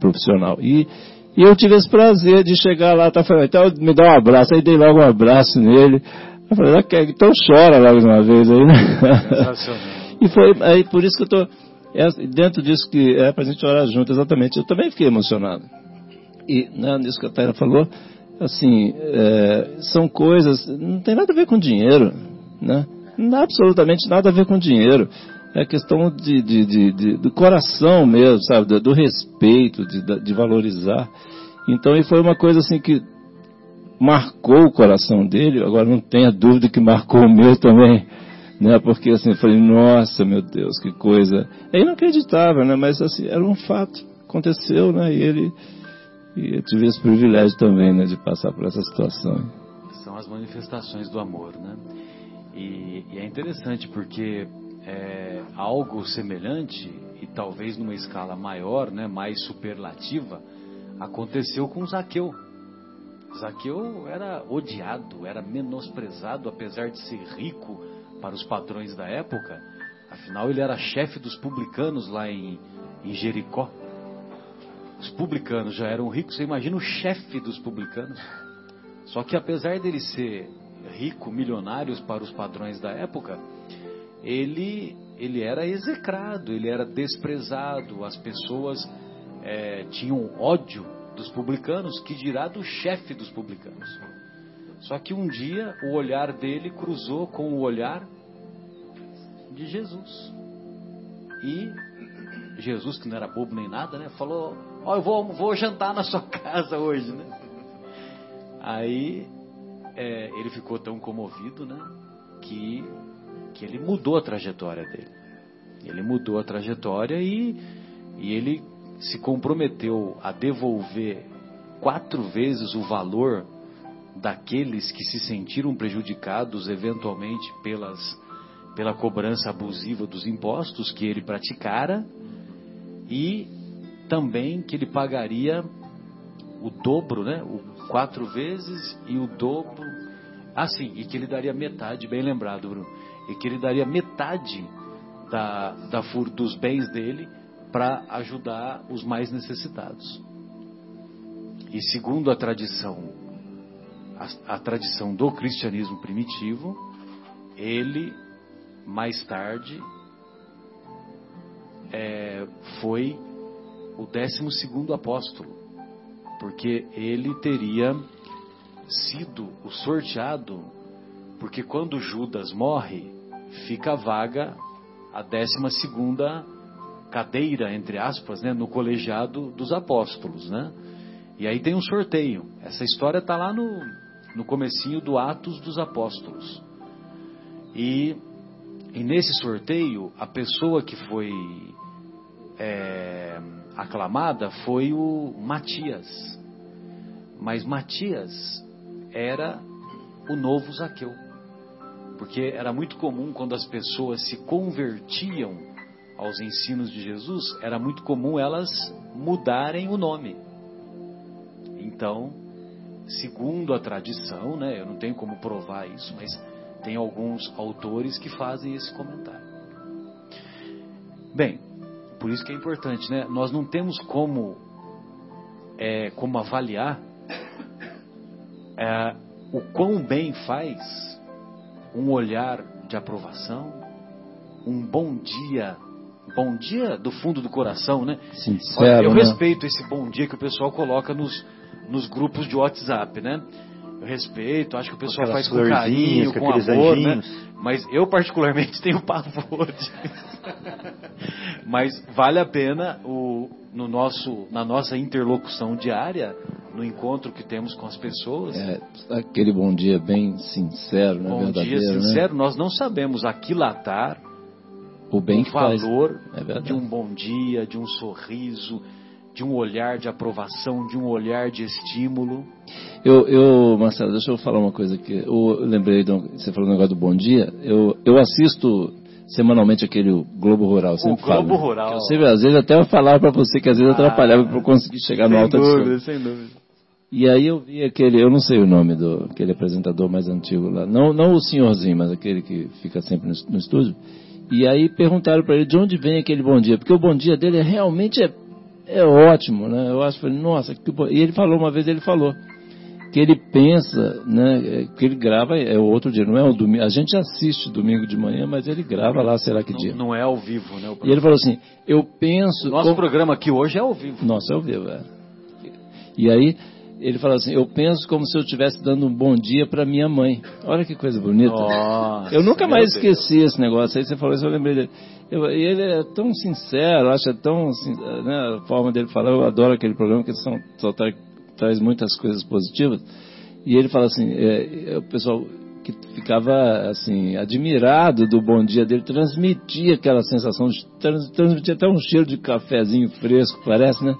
profissional. E, e eu tive esse prazer de chegar lá, tá falando, então me dá um abraço, aí dei logo um abraço nele. Eu falei, "Ah, então chora logo de uma vez aí, né? E foi aí por isso que eu tô é, dentro disso que é pra gente orar junto, exatamente. Eu também fiquei emocionado. E né, nisso que a Taira falou, assim, é, são coisas, não tem nada a ver com dinheiro, né? Não absolutamente nada a ver com dinheiro. É questão de, de, de- de- do coração mesmo, sabe? Do, do respeito, de, de valorizar. Então, e foi uma coisa assim que marcou o coração dele, agora não tenha dúvida que marcou o meu também, né? Porque assim, eu falei, nossa, meu Deus, que coisa. É inacreditável, né? Mas assim, era um fato, aconteceu, né? E ele, e eu tive esse privilégio também, né? De passar por essa situação. São as manifestações do amor, né? E, e é interessante porque é, algo semelhante e talvez numa escala maior, né, mais superlativa, aconteceu com Zaqueu. Zaqueu era odiado, era menosprezado, apesar de ser rico para os padrões da época. Afinal, ele era chefe dos publicanos lá em, em Jericó. Os publicanos já eram ricos, você imagina o chefe dos publicanos. Só que apesar dele ser rico, milionário para os padrões da época, ele, ele era execrado, ele era desprezado, as pessoas eh, tinham ódio dos publicanos, que dirá do chefe dos publicanos. Só que um dia o olhar dele cruzou com o olhar de Jesus. E Jesus, que não era bobo nem nada, né? Falou: Ó, eu vou, vou jantar na sua casa hoje, né? Aí é, ele ficou tão comovido, né? Que, que ele mudou a trajetória dele. Ele mudou a trajetória e, e ele se comprometeu a devolver quatro vezes o valor daqueles que se sentiram prejudicados eventualmente pelas, pela cobrança abusiva dos impostos que ele praticara e também que ele pagaria o dobro, né? O quatro vezes e o dobro. Ah, sim, e que ele daria metade, bem lembrado, Bruno. E que ele daria metade da, da dos bens dele para ajudar os mais necessitados. E segundo a tradição, a, a tradição do cristianismo primitivo, ele mais tarde é, foi o décimo segundo apóstolo, porque ele teria sido o sorteado, porque quando Judas morre, fica vaga a décima segunda cadeira, entre aspas, né, no colegiado dos apóstolos, né? E aí tem um sorteio. Essa história está lá no, no comecinho do Atos dos Apóstolos. E, e nesse sorteio, a pessoa que foi é, aclamada foi o Matias. Mas Matias era o novo Zaqueu. Porque era muito comum quando as pessoas se convertiam aos ensinos de Jesus, era muito comum elas mudarem o nome. Então, segundo a tradição, né? Eu não tenho como provar isso, mas tem alguns autores que fazem esse comentário. Bem, por isso que é importante, né? Nós não temos como, é, como avaliar é, o quão bem faz um olhar de aprovação, um bom dia, bom dia do fundo do coração, né? Sincero, Olha, eu né? respeito esse bom dia que o pessoal coloca nos, nos grupos de WhatsApp, né? Eu respeito, acho que o pessoal faz com carinho, com com amor, né? Mas eu particularmente tenho pavor de... Mas vale a pena o, no nosso, na nossa interlocução diária, no encontro que temos com as pessoas, É, aquele bom dia bem sincero, né? bom verdadeiro, dia né? sincero, nós não sabemos aquilatar O bem o que faz. valor É de um bom dia, de um sorriso, de um olhar de aprovação, de um olhar de estímulo. Eu, eu, Marcelo, deixa eu falar uma coisa aqui. Eu lembrei, você falou um negócio do Bom Dia. Eu, eu assisto semanalmente aquele Globo Rural. eu Sempre Globo falo? Rural. Eu sempre, às vezes, até eu falava para você que às vezes atrapalhava para eu conseguir chegar no sem alto dúvida, sem dúvida. E aí eu vi aquele, eu não sei o nome do aquele apresentador mais antigo lá, não, não o senhorzinho, mas aquele que fica sempre no, no estúdio. E aí perguntaram para ele de onde vem aquele bom dia, porque o bom dia dele é, realmente é, é ótimo, né? Eu acho, falei, nossa, que bom. E ele falou uma vez, ele falou que ele pensa, né, é, que ele grava é o outro dia, não é o domingo. A gente assiste domingo de manhã, mas ele grava lá, sei lá que dia. Não, não é ao vivo, né? o E ele falou assim, eu penso Nosso como- programa aqui hoje é ao vivo. nossa, eu vivo, é. E aí, ele falou assim: Eu penso como se eu estivesse dando um bom dia para minha mãe. Olha que coisa bonita. Nossa, eu nunca mais Deus. esqueci esse negócio. Aí você falou isso, eu lembrei dele. E ele é tão sincero, acha tão. Né, a forma dele falar, eu adoro aquele programa, que são, só tra- traz muitas coisas positivas. E ele fala assim: é, é, o pessoal que ficava assim admirado do bom dia dele transmitia aquela sensação trans, transmitia até um cheiro de cafezinho fresco parece né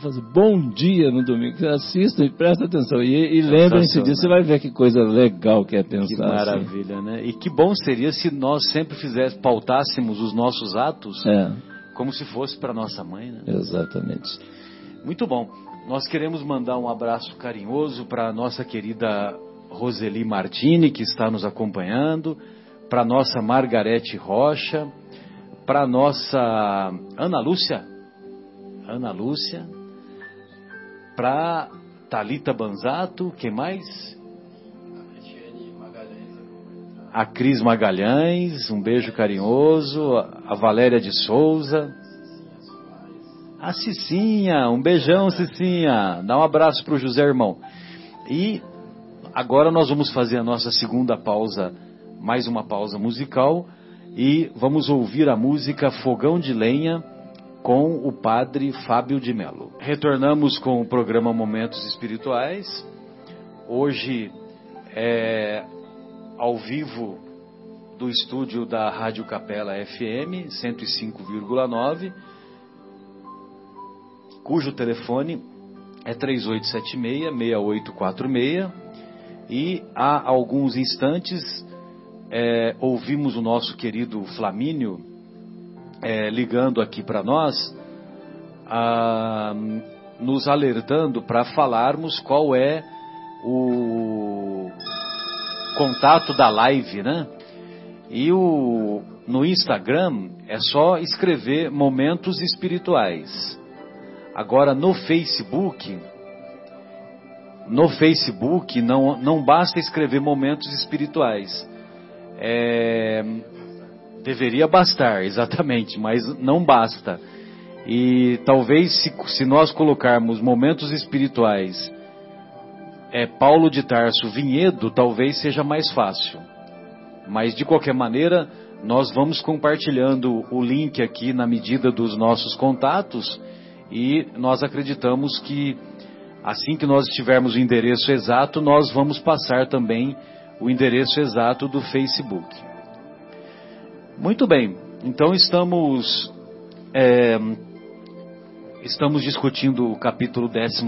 fala assim, bom dia no domingo assistam e prestem atenção e, e lembrem-se disso você vai ver que coisa legal que é pensar Que assim. maravilha, né? E que bom seria se nós sempre fizéssemos, pautássemos os nossos atos é como se fosse para nossa mãe, né? exatamente Muito bom. Nós queremos mandar um abraço carinhoso para a nossa querida Roseli Martini, que está nos acompanhando, para a nossa Margarete Rocha, para a nossa Ana Lúcia, Ana Lúcia, para Talita Banzato, quem mais? A Cris Magalhães, um beijo carinhoso, a Valéria de Souza, a Cicinha, um beijão, Cicinha. Dá um abraço pro José Irmão. E agora nós vamos fazer a nossa segunda pausa, mais uma pausa musical, e vamos ouvir a música Fogão de Lenha com o padre Fábio de Melo. Retornamos com o programa Momentos Espirituais. Hoje é ao vivo do estúdio da Rádio Capela FM 105,9 cujo telefone é 3876-6846 e há alguns instantes é, ouvimos o nosso querido Flamínio é, ligando aqui para nós, ah, nos alertando para falarmos qual é o contato da live, né? E o, no Instagram é só escrever momentos espirituais. Agora no Facebook, no Facebook não, não basta escrever momentos espirituais. É, deveria bastar, exatamente, mas não basta. E talvez se, se nós colocarmos momentos espirituais, é Paulo de Tarso Vinhedo, talvez seja mais fácil. Mas de qualquer maneira, nós vamos compartilhando o link aqui na medida dos nossos contatos e nós acreditamos que assim que nós tivermos o endereço exato, nós vamos passar também o endereço exato do Facebook. Muito bem, então estamos é, estamos discutindo o capítulo 13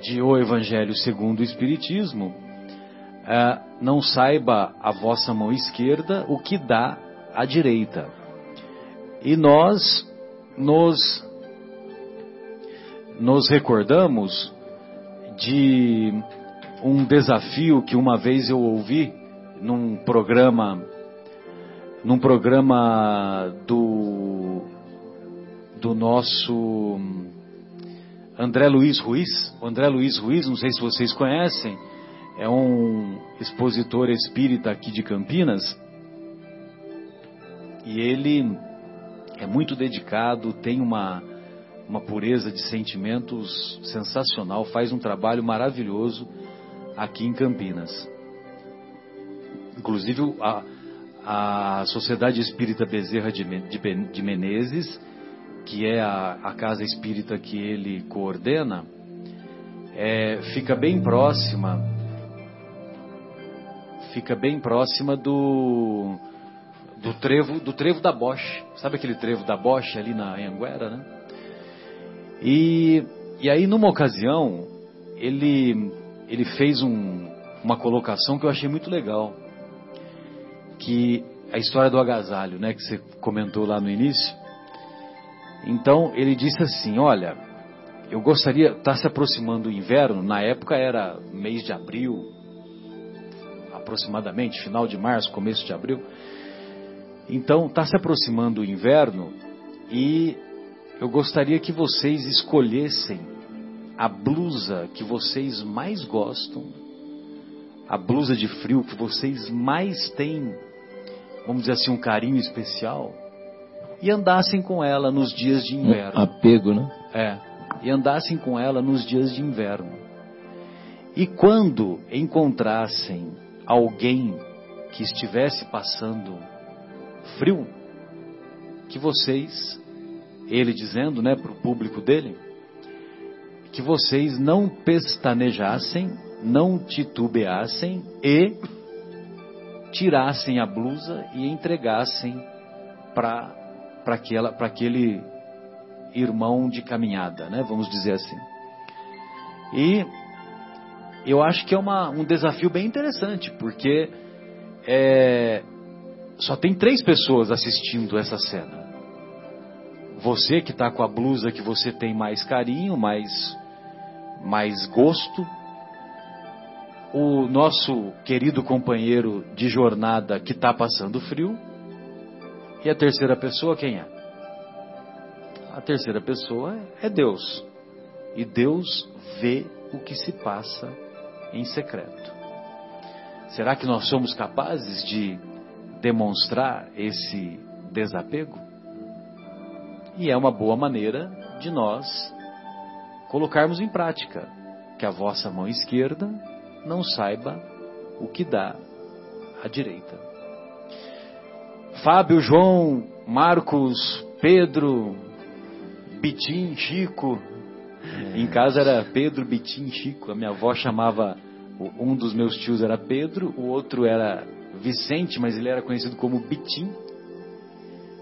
de O Evangelho segundo o Espiritismo. É, não saiba a vossa mão esquerda o que dá a direita. E nós nos nos recordamos de um desafio que uma vez eu ouvi num programa num programa do do nosso André Luiz Ruiz. O André Luiz Ruiz, não sei se vocês conhecem, é um expositor espírita aqui de Campinas. E ele é muito dedicado, tem uma, uma pureza de sentimentos sensacional, faz um trabalho maravilhoso aqui em Campinas. Inclusive, a, a Sociedade Espírita Bezerra de, Menezes que é a, a casa espírita que ele coordena, é, fica bem próxima, fica bem próxima do do trevo do trevo da Bosch, sabe aquele trevo da Bosch ali na Anguera, né? E e aí numa ocasião ele ele fez um, uma colocação que eu achei muito legal, que a história do agasalho, né, que você comentou lá no início. Então ele disse assim: Olha, eu gostaria, está se aproximando o inverno, na época era mês de abril, aproximadamente, final de março, começo de abril. Então está se aproximando o inverno e eu gostaria que vocês escolhessem a blusa que vocês mais gostam, a blusa de frio que vocês mais têm, vamos dizer assim, um carinho especial e andassem com ela nos dias de inverno. Um apego, né? É, e andassem com ela nos dias de inverno. E quando encontrassem alguém que estivesse passando frio, que vocês, ele dizendo, né, para o público dele, que vocês não pestanejassem, não titubeassem e tirassem a blusa e entregassem para aquele irmão de caminhada, né? Vamos dizer assim. E eu acho que é uma, um desafio bem interessante, porque é, só tem três pessoas assistindo essa cena. Você que está com a blusa que você tem mais carinho, mais, mais gosto. O nosso querido companheiro de jornada que está passando frio e a terceira pessoa quem é? A terceira pessoa é Deus. E Deus vê o que se passa em secreto. Será que nós somos capazes de demonstrar esse desapego? E é uma boa maneira de nós colocarmos em prática que a vossa mão esquerda não saiba o que dá à direita. Fábio, João, Marcos, Pedro, Bitim, Chico. Em casa era Pedro, Bitim, Chico. A minha avó chamava, um dos meus tios era Pedro, o outro era Vicente, mas ele era conhecido como Bitim.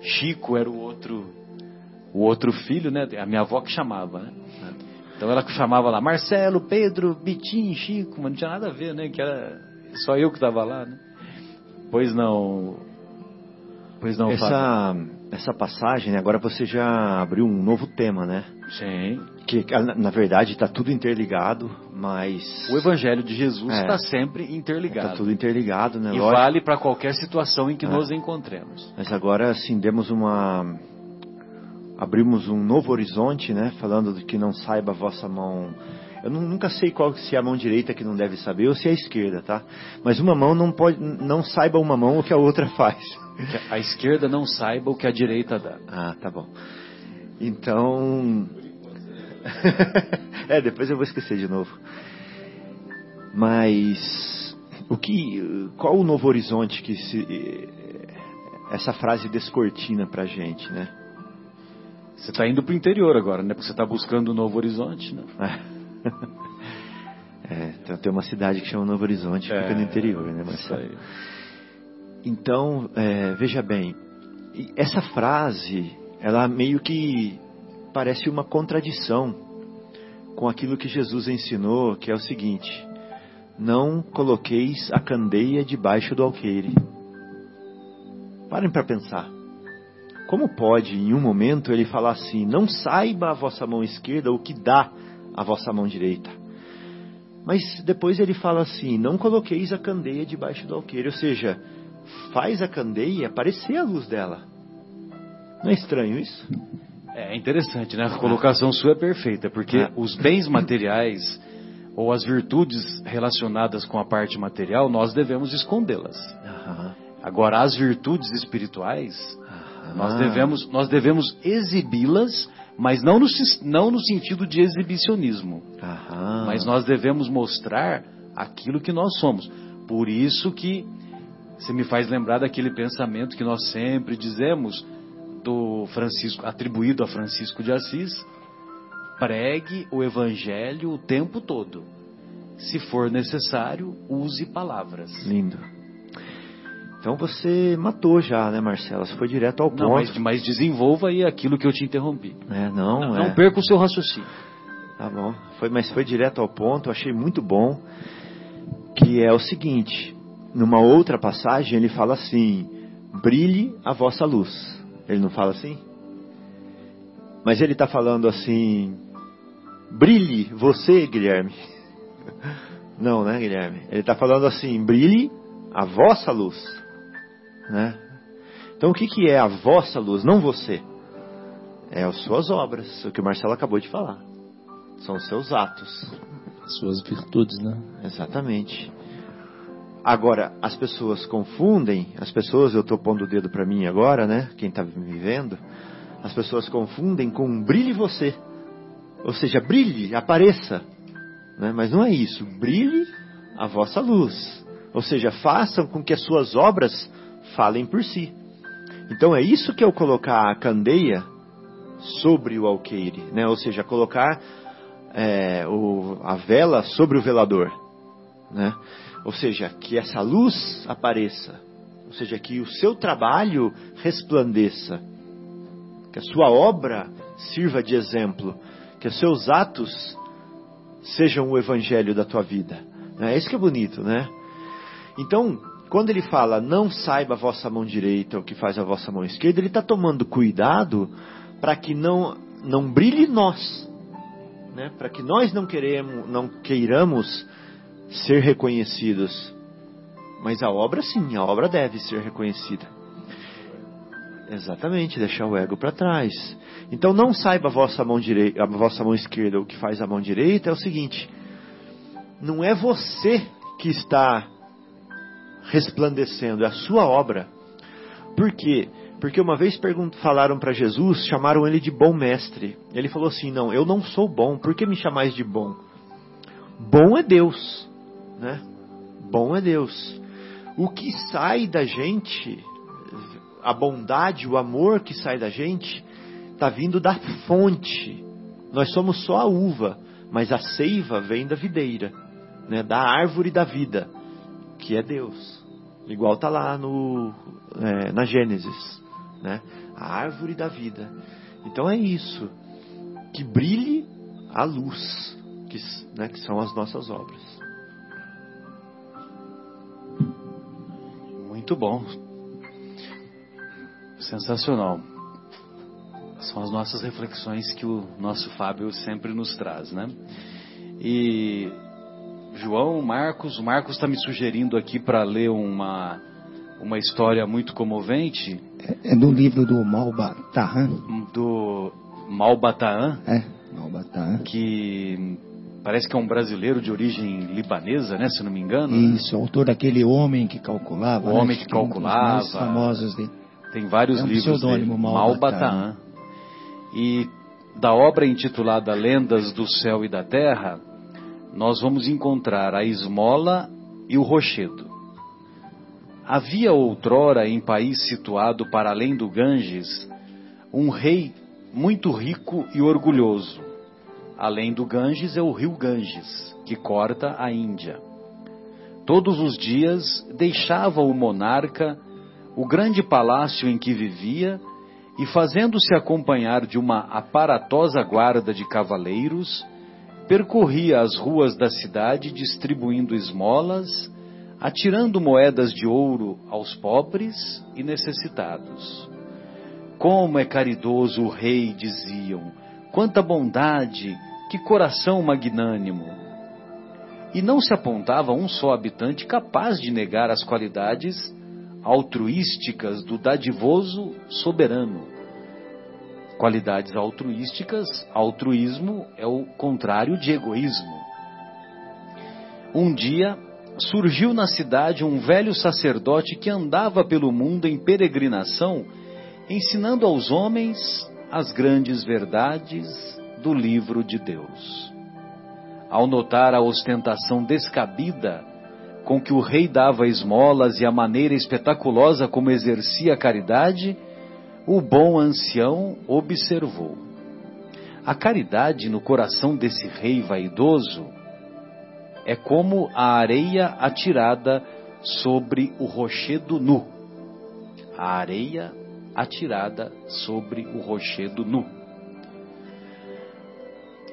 Chico era o outro, o outro filho, né? A minha avó que chamava, né? Então ela chamava lá Marcelo, Pedro, Bitim, Chico, mas não tinha nada a ver, né? Que era só eu que estava lá, né? Pois não, Pois não, essa, essa passagem, agora você já abriu um novo tema, né? Sim. Que na verdade está tudo interligado, mas. O Evangelho de Jesus está é, sempre interligado. Está tudo interligado, né? E Lógico. vale para qualquer situação em que é. nos encontremos. Mas agora, assim, demos uma. Abrimos um novo horizonte, né? Falando de que não saiba a vossa mão eu nunca sei qual se é a mão direita que não deve saber ou se é a esquerda, tá? Mas uma mão não pode, não saiba uma mão o que a outra faz. A esquerda não saiba o que a direita dá. Ah, tá bom. Então. é, depois eu vou esquecer de novo. Mas. O que. Qual o novo horizonte que se. Essa frase descortina pra gente, né? Você está indo para o interior agora, né? Porque você está buscando um novo horizonte, né? é, tem uma cidade que chama Novo Horizonte, é, fica no interior, né, Marcelo? Então, é, veja bem, essa frase, ela meio que parece uma contradição com aquilo que Jesus ensinou, que é o seguinte: não coloqueis a candeia debaixo do alqueire. Parem para pensar. Como pode, em um momento, ele falar assim: não saiba a vossa mão esquerda o que dá a vossa mão direita? Mas depois ele fala assim: não coloqueis a candeia debaixo do alqueire, ou seja, faz a candeia aparecer a luz dela. Não é estranho isso? É interessante, né? A colocação sua é perfeita, porque É. os bens materiais ou as virtudes relacionadas com a parte material, nós devemos escondê-las. Agora, as virtudes espirituais, nós Ah. devemos, nós devemos exibi-las, mas não no, não no sentido de exibicionismo. Aham. Mas nós devemos mostrar aquilo que nós somos. Por isso que você me faz lembrar daquele pensamento que nós sempre dizemos do Francisco, atribuído a Francisco de Assis, pregue o evangelho o tempo todo. Se for necessário, use palavras. Lindo. Então você matou já, né, Marcela? Você foi direto ao ponto. Não, mas, mas desenvolva aí aquilo que eu te interrompi. É, não, Não, é. não perca o seu raciocínio. Tá bom. Foi, mas foi direto ao ponto, eu achei muito bom. Que é o seguinte: numa outra passagem ele fala assim: brilhe a vossa luz. Ele não fala assim? Mas ele está falando assim: brilhe você, Guilherme. Não, né, Guilherme? Ele está falando assim: brilhe a vossa luz. Né? Então o que, que é a vossa luz? Não você. É as suas obras, o que o Marcelo acabou de falar. São os seus atos. Suas virtudes, né? Exatamente. Agora, as pessoas confundem, as pessoas, eu estou pondo o dedo para mim agora, né? Quem está me vendo, as pessoas confundem com brilhe você. Ou seja, brilhe, apareça. Né? Mas não é isso. Brilhe a vossa luz. Ou seja, façam com que as suas obras falem por si. Então é isso que é o colocar a candeia sobre o alqueire, né? Ou seja, colocar é, o- a vela sobre o velador, né? Ou seja, que essa luz apareça, ou seja, que o seu trabalho resplandeça, que a sua obra sirva de exemplo, que os seus atos sejam o evangelho da tua vida. É isso que é bonito, né? Então, quando ele fala não saiba a vossa mão direita o que faz a vossa mão esquerda, ele está tomando cuidado para que não, não brilhe nós, né? para que nós não, queremos, não queiramos ser reconhecidos. Mas a obra sim, a obra deve ser reconhecida. Exatamente, deixar o ego para trás. Então não saiba a vossa mão direita, a vossa mão esquerda o que faz a mão direita é o seguinte: não é você que está resplandecendo, é a sua obra. Por quê? Porque uma vez falaram para Jesus, chamaram ele de bom mestre. Ele falou assim: Não, eu não sou bom, por que me chamais de bom? Bom é Deus, né? Bom é Deus. O que sai da gente, a bondade, o amor que sai da gente, está vindo da fonte. Nós somos só a uva, mas a seiva vem da videira, né? da árvore da vida, que é Deus. Igual está lá no, é, na Gênesis, né? a árvore da vida. Então é isso, que brilhe a luz, que, né, que são as nossas obras. Muito bom. Sensacional. São as nossas reflexões que o nosso Fábio sempre nos traz, né? E João, Marcos, o Marcos está me sugerindo aqui para ler uma uma história muito comovente É do livro do Malbatahan. do Malbataan, É, Malbatahan. que parece que é um brasileiro de origem libanesa, né? Se não me engano. Isso, autor daquele homem que calculava. O né, Homem que é um dos Calculava. mais famosos dele. Tem vários É um livros pseudônimo, dele. Malbataan. Malbataan. E da obra intitulada Lendas do Céu e da Terra, nós vamos encontrar a esmola e o rochedo. Havia outrora em país situado para além do Ganges, um rei muito rico e orgulhoso. Além do Ganges é o rio Ganges, que corta a Índia. Todos os dias deixava o monarca o grande palácio em que vivia e, fazendo-se acompanhar de uma aparatosa guarda de cavaleiros, percorria as ruas da cidade distribuindo esmolas, atirando moedas de ouro aos pobres e necessitados. Como é caridoso o rei, diziam, quanta bondade, que coração magnânimo. e não se apontava um só habitante capaz de negar as qualidades altruísticas do dadivoso soberano. Qualidades altruísticas, altruísmo é o contrário de egoísmo. Um dia surgiu na cidade um velho sacerdote que andava pelo mundo em peregrinação, ensinando aos homens as grandes verdades do livro de Deus. Ao notar a ostentação descabida com que o rei dava esmolas e a maneira espetaculosa como exercia a caridade, o bom ancião observou. A caridade no coração desse rei vaidoso é como a areia atirada sobre o rochedo nu. A areia atirada sobre o rochedo nu.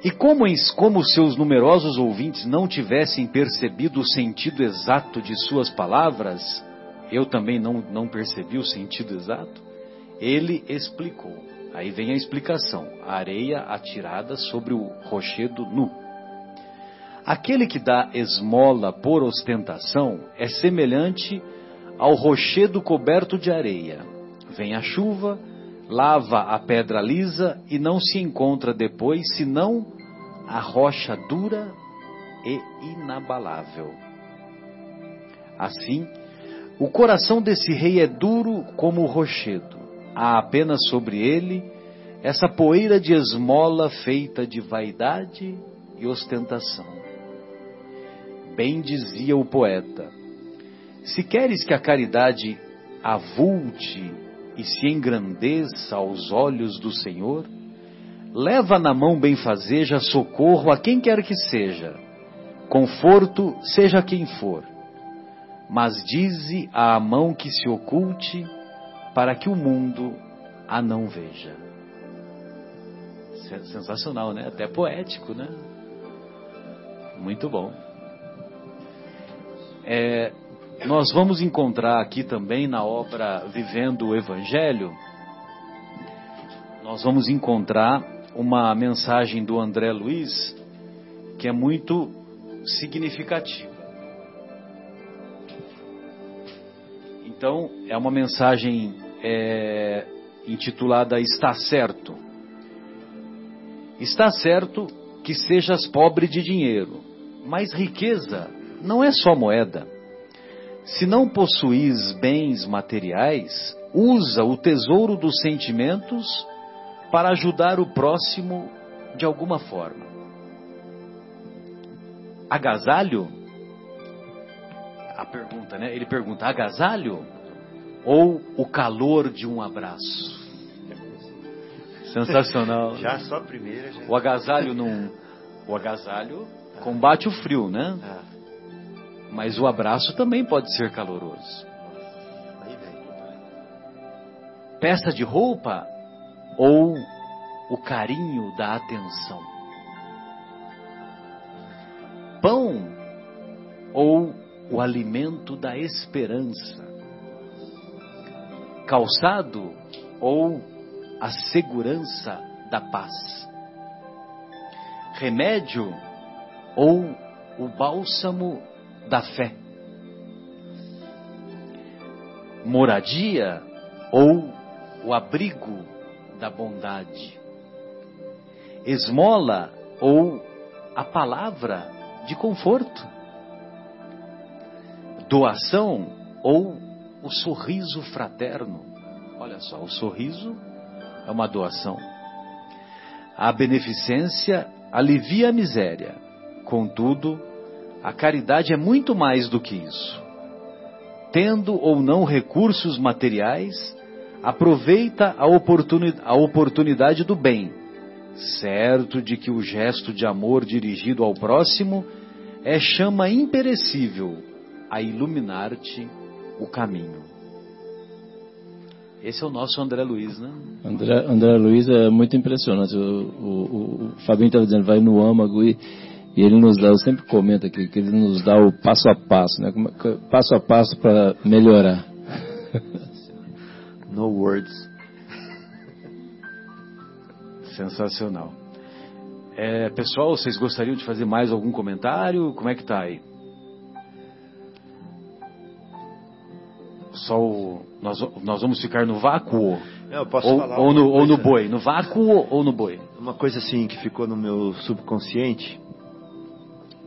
E como, como seus numerosos ouvintes não tivessem percebido o sentido exato de suas palavras, eu também não, não percebi o sentido exato, ele explicou. Aí vem a explicação: a areia atirada sobre o rochedo nu. Aquele que dá esmola por ostentação é semelhante ao rochedo coberto de areia. Vem a chuva, lava a pedra lisa e não se encontra depois senão a rocha dura e inabalável. Assim, o coração desse rei é duro como o rochedo. Há apenas sobre ele essa poeira de esmola feita de vaidade e ostentação. Bem dizia o poeta: se queres que a caridade avulte e se engrandeça aos olhos do Senhor, leva na mão benfazeja socorro a quem quer que seja, conforto seja quem for, mas dize à mão que se oculte para que o mundo a não veja. Sensacional, né? Até poético, né? Muito bom. É, nós vamos encontrar aqui também na obra Vivendo o Evangelho, nós vamos encontrar uma mensagem do André Luiz que é muito significativa. Então, é uma mensagem é, intitulada Está Certo. Está certo que sejas pobre de dinheiro, mas riqueza não é só moeda. Se não possuís bens materiais, usa o tesouro dos sentimentos para ajudar o próximo de alguma forma. Agasalho? A pergunta, né? Ele pergunta: agasalho ou o calor de um abraço? Sensacional. Já só a primeira. Já... O agasalho não. O agasalho combate o frio, né? Ah, Mas o abraço também pode ser caloroso. Peça de roupa ou o carinho da atenção? Pão ou o alimento da esperança? Calçado ou a segurança da paz? Remédio ou o bálsamo da fé? Moradia ou o abrigo da bondade? Esmola ou a palavra de conforto? Doação ou o sorriso fraterno? Olha só, o sorriso é uma doação. A beneficência alivia a miséria. Contudo, a caridade é muito mais do que isso. Tendo ou não recursos materiais, aproveita a, oportuni a oportunidade do bem, certo de que o gesto de amor dirigido ao próximo é chama imperecível a iluminar-te o caminho. Esse é o nosso André Luiz, né? André, André Luiz é muito impressionante. O, o, o Fabinho estava dizendo, vai no âmago e, e ele nos dá, eu sempre comento aqui, que ele nos dá o passo a passo, né? Que- Passo a passo para melhorar. No words. Sensacional. É, pessoal, vocês gostariam de fazer mais algum comentário? Como é que tá aí? Só o, nós, nós vamos ficar no vácuo? Eu posso Ou, falar ou no, ou no boi? No vácuo ou no boi? Uma coisa assim que ficou no meu subconsciente,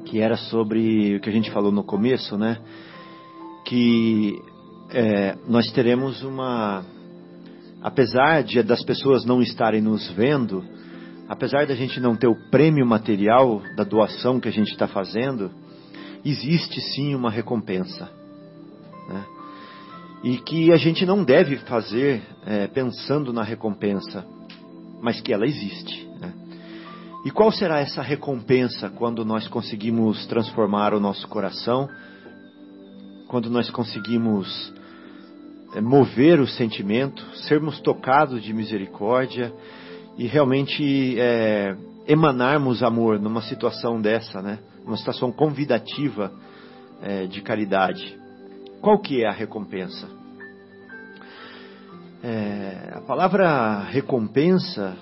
que era sobre o que a gente falou no começo, né? Que é, nós teremos uma. Apesar de das pessoas não estarem nos vendo, apesar da gente não ter o prêmio material da doação que a gente está fazendo, existe sim uma recompensa. Né? E que a gente não deve fazer é, pensando na recompensa, mas que ela existe. né? E qual será essa recompensa quando nós conseguimos transformar o nosso coração, quando nós conseguimos é, mover o sentimento, sermos tocados de misericórdia e realmente é, emanarmos amor numa situação dessa, né? Uma situação convidativa é, de caridade. Qual que é a recompensa? É, a palavra recompensa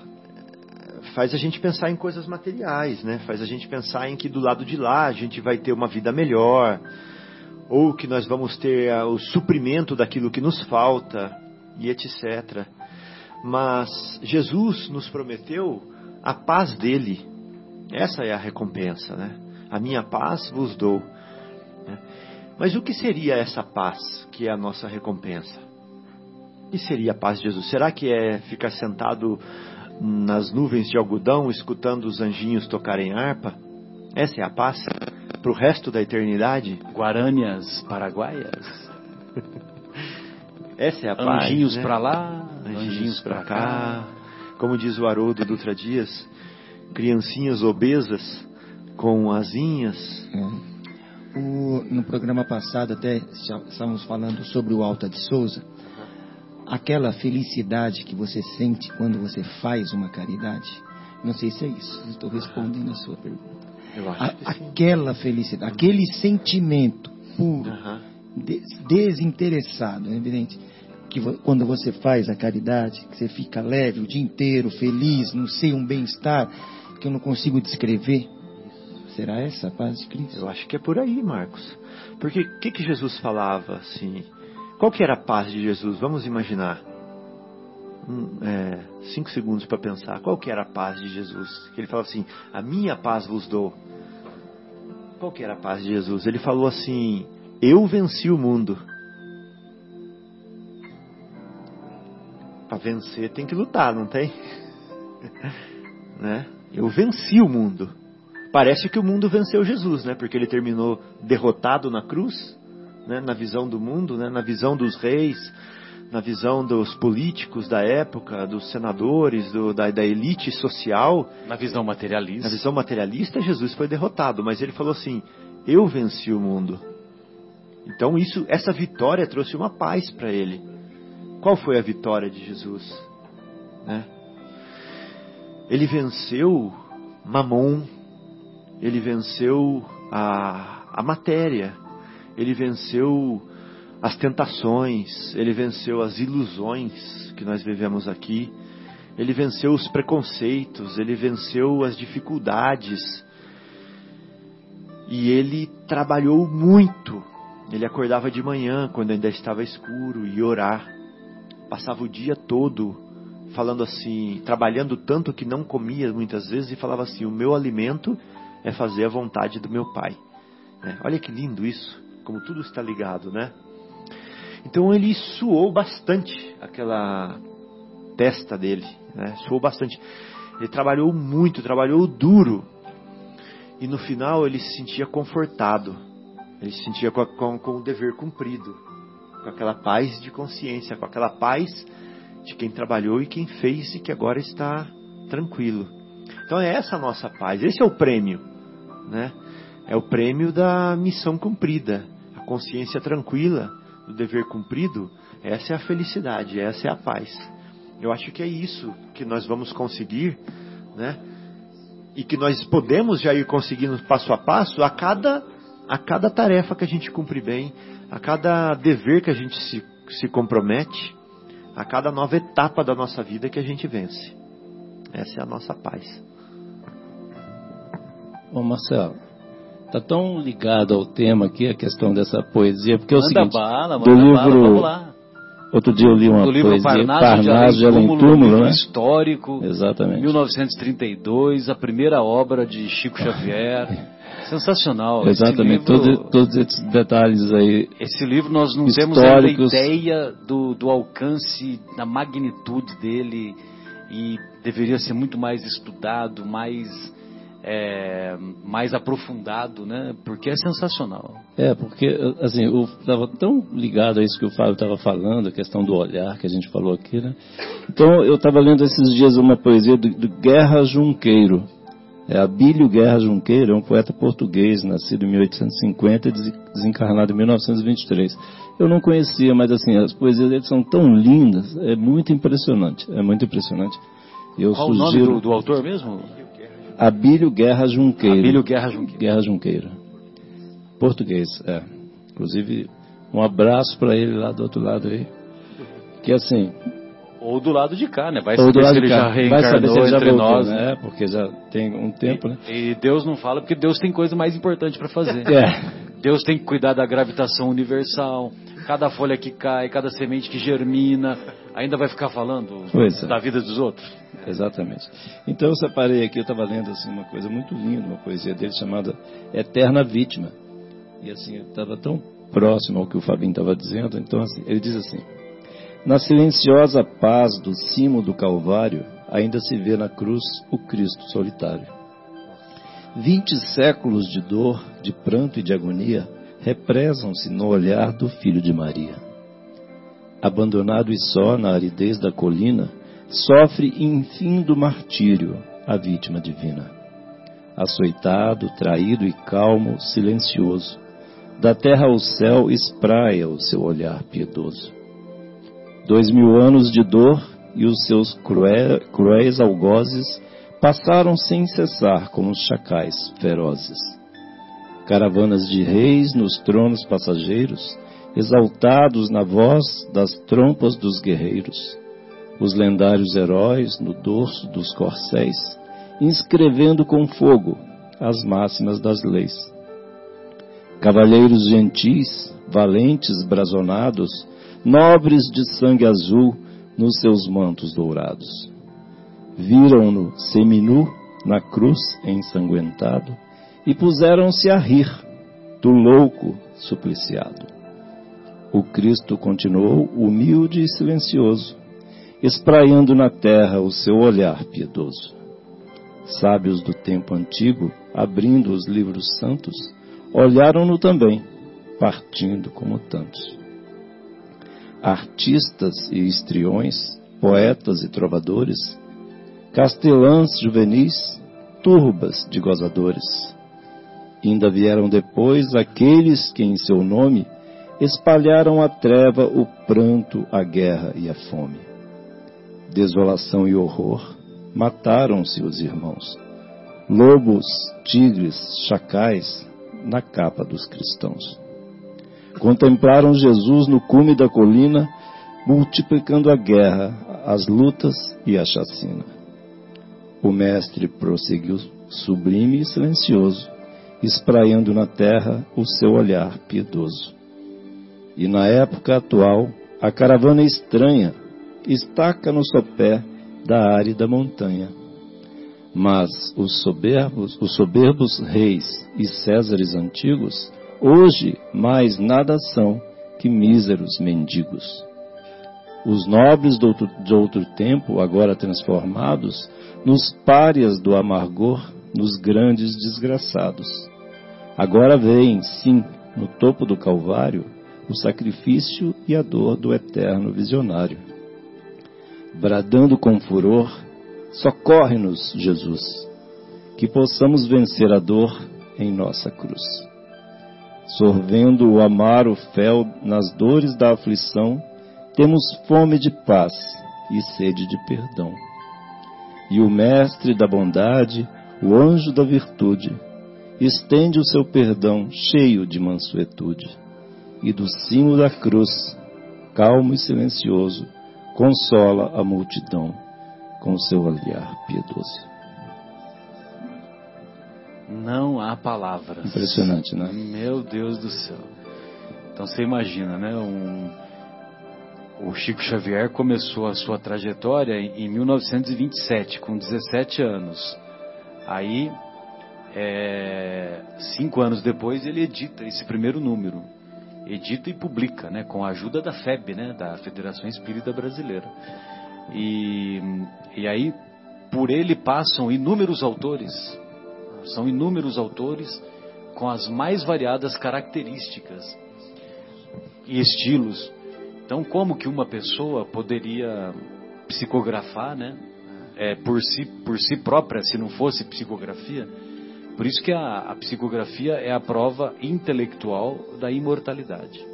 faz a gente pensar em coisas materiais, né? Faz a gente pensar em que do lado de lá a gente vai ter uma vida melhor, ou que nós vamos ter ah, o suprimento daquilo que nos falta e etc. Mas Jesus nos prometeu a paz dele. Essa é a recompensa, né? A minha paz vos dou. Mas o que seria essa paz que é a nossa recompensa? O que seria a paz de Jesus? Será que é ficar sentado nas nuvens de algodão, escutando os anjinhos tocarem harpa? Essa é a paz para o resto da eternidade? Guarânias paraguaias? Essa é a paz. Anjinhos né? pra lá, anjinhos para cá. Como diz o Haroldo Dutra Dias, criancinhas obesas com asinhas. É. O- no programa passado até estávamos falando sobre o Alta de Souza. Aquela felicidade que você sente quando você faz uma caridade. Não sei se é isso. Estou respondendo a sua pergunta. Eu A- acho sim. aquela felicidade, aquele sentimento puro, Aham. des- desinteressado, é evidente. Que quando você faz a caridade, que você fica leve o dia inteiro, feliz, não sei, um bem-estar que eu não consigo descrever. Será essa a paz de Cristo? Eu acho que é por aí, Marcos. Porque o que, que Jesus falava assim? Qual que era a paz de Jesus? Vamos imaginar. Hum, é, cinco segundos para pensar. Qual que era a paz de Jesus? Ele falava assim: A minha paz vos dou. Qual que era a paz de Jesus? Ele falou assim: Eu venci o mundo. Para vencer tem que lutar, não tem? né? Eu venci o mundo. Parece que o mundo venceu Jesus, né? Porque ele terminou derrotado na cruz, né? Na visão do mundo, né? Na visão dos reis, na visão dos políticos da época, dos senadores, do, da, da elite social, Na visão materialista. na visão materialista, Jesus foi derrotado, mas ele falou assim: "Eu venci o mundo". Então isso, essa vitória trouxe uma paz para ele. Qual foi a vitória de Jesus? Né? Ele venceu Mamon, ele venceu a, a matéria, ele venceu as tentações, ele venceu as ilusões que nós vivemos aqui, ele venceu os preconceitos, ele venceu as dificuldades. E ele trabalhou muito. Ele acordava de manhã, quando ainda estava escuro, e orar. Passava o dia todo falando assim, trabalhando tanto que não comia muitas vezes e falava assim: "O meu alimento é fazer a vontade do meu Pai". Né? Olha que lindo isso, como tudo está ligado, né? Então ele suou bastante aquela testa dele, né? Suou bastante. Ele trabalhou muito, trabalhou duro. E no final ele se sentia confortado. Ele se sentia com, com, com o dever cumprido. Com aquela paz de consciência, com aquela paz de quem trabalhou e quem fez e que agora está tranquilo. Então é essa a nossa paz. Esse é o prêmio, né? É o prêmio da missão cumprida. A consciência tranquila do dever cumprido. Essa é a felicidade, essa é a paz. Eu acho que é isso que nós vamos conseguir, né? E que nós podemos já ir conseguindo passo a passo a cada a cada tarefa que a gente cumpre bem, a cada dever que a gente se, se compromete, a cada nova etapa da nossa vida que a gente vence. Essa é a nossa paz. Ô Marcelo, tá tão ligado ao tema aqui, a questão dessa poesia, porque é o Manda seguinte, bala, do livro, bala, vamos lá. outro dia eu li uma Do livro poesia, Parnaso, Parnaso de Além Túmulo, né? histórico, Exatamente. 1932, a primeira obra de Chico Xavier. Sensacional. Exatamente, livro- todo- todos esses detalhes aí. Esse livro nós não temos Históricos. ideia do, do alcance, da magnitude dele e deveria ser muito mais estudado, mais, é, mais aprofundado, né? Porque é sensacional. É, porque, assim, eu estava tão ligado a isso que o Fábio estava falando, a questão do olhar que a gente falou aqui, né? Então, eu estava lendo esses dias uma poesia do, do Guerra Junqueiro. É Abílio Guerra Junqueiro, é um poeta português, nascido em 1850 e des- desencarnado em 1923. Eu não conhecia, mas assim, as poesias dele são tão lindas, é muito impressionante, é muito impressionante. Eu Qual o nome sugiro do, do autor mesmo? Abílio Guerra Junqueiro. Abílio Guerra. Guerra. Português, é. Inclusive, um abraço para ele lá do outro lado aí. Que assim, Ou do lado de cá, né? Vai saber se ele já vai reencarnou saber se ele já entre voltou, nós, né? né? Porque já tem um tempo, né? E Deus não fala porque Deus tem coisa mais importante para fazer. É. Deus tem que cuidar da gravitação universal. Cada folha que cai, cada semente que germina, ainda vai ficar falando é. da vida dos outros. Exatamente. Então eu separei aqui, eu estava lendo assim, uma coisa muito linda, uma poesia dele chamada Eterna Vítima. E assim, eu estava tão próximo ao que o Fabinho estava dizendo, então assim, ele diz assim: Na silenciosa paz do cimo do Calvário, ainda se vê na cruz o Cristo solitário. Vinte séculos de dor, de pranto e de agonia represam-se no olhar do Filho de Maria. Abandonado e só na aridez da colina, sofre infindo martírio a vítima divina. Açoitado, traído e calmo, silencioso, da terra ao céu espraia o seu olhar piedoso. Dois mil anos de dor e os seus crué- cruéis algozes passaram sem cessar como os chacais ferozes. Caravanas de reis nos tronos passageiros, exaltados na voz das trompas dos guerreiros os lendários heróis no dorso dos corcéis, inscrevendo com fogo as máximas das leis. Cavalheiros gentis, valentes brazonados, nobres de sangue azul nos seus mantos dourados. Viram-no seminu na cruz ensanguentado e puseram-se a rir do louco supliciado. O Cristo continuou humilde e silencioso, espraiando na terra o seu olhar piedoso. Sábios do tempo antigo, abrindo os livros santos, olharam-no também, partindo como tantos. Artistas e histriões, poetas e trovadores, castelãs juvenis, turbas de gozadores. Ainda vieram depois aqueles que em seu nome espalharam a treva, o pranto, a guerra e a fome desolação e horror, mataram-se os irmãos. Lobos, tigres, chacais, na capa dos cristãos. Contemplaram Jesus no cume da colina, multiplicando a guerra, as lutas e a chacina. O mestre prosseguiu sublime e silencioso, espraiando na terra o seu olhar piedoso. E na época atual, a caravana estranha estaca no sopé da árida montanha. Mas os soberbos, os soberbos reis e césares antigos, hoje mais nada são que míseros mendigos. Os nobres de outro, de outro tempo, agora transformados, nos párias do amargor, nos grandes desgraçados. Agora veem, sim, no topo do Calvário, o sacrifício e a dor do eterno visionário bradando com furor: Socorre-nos, Jesus, que possamos vencer a dor em nossa cruz. Sorvendo o amaro fel nas dores da aflição, temos fome de paz e sede de perdão. E o Mestre da bondade, o anjo da virtude, estende o seu perdão cheio de mansuetude, e do cimo da cruz, calmo e silencioso, consola a multidão com seu olhar piedoso. Não há palavras. Impressionante, né? Meu Deus do céu. Então você imagina, né? Um, o Chico Xavier começou a sua trajetória em 1927, com 17 anos. Aí, é, cinco anos depois, ele edita esse primeiro número. Edita e publica, né? Com a ajuda da FEB, né? Da Federação Espírita Brasileira. E, e aí, por ele passam inúmeros autores. São inúmeros autores com as mais variadas características e estilos. Então, como que uma pessoa poderia psicografar, né? É, por, si, por si própria, se não fosse psicografia? Por isso que a, a psicografia é a prova intelectual da imortalidade.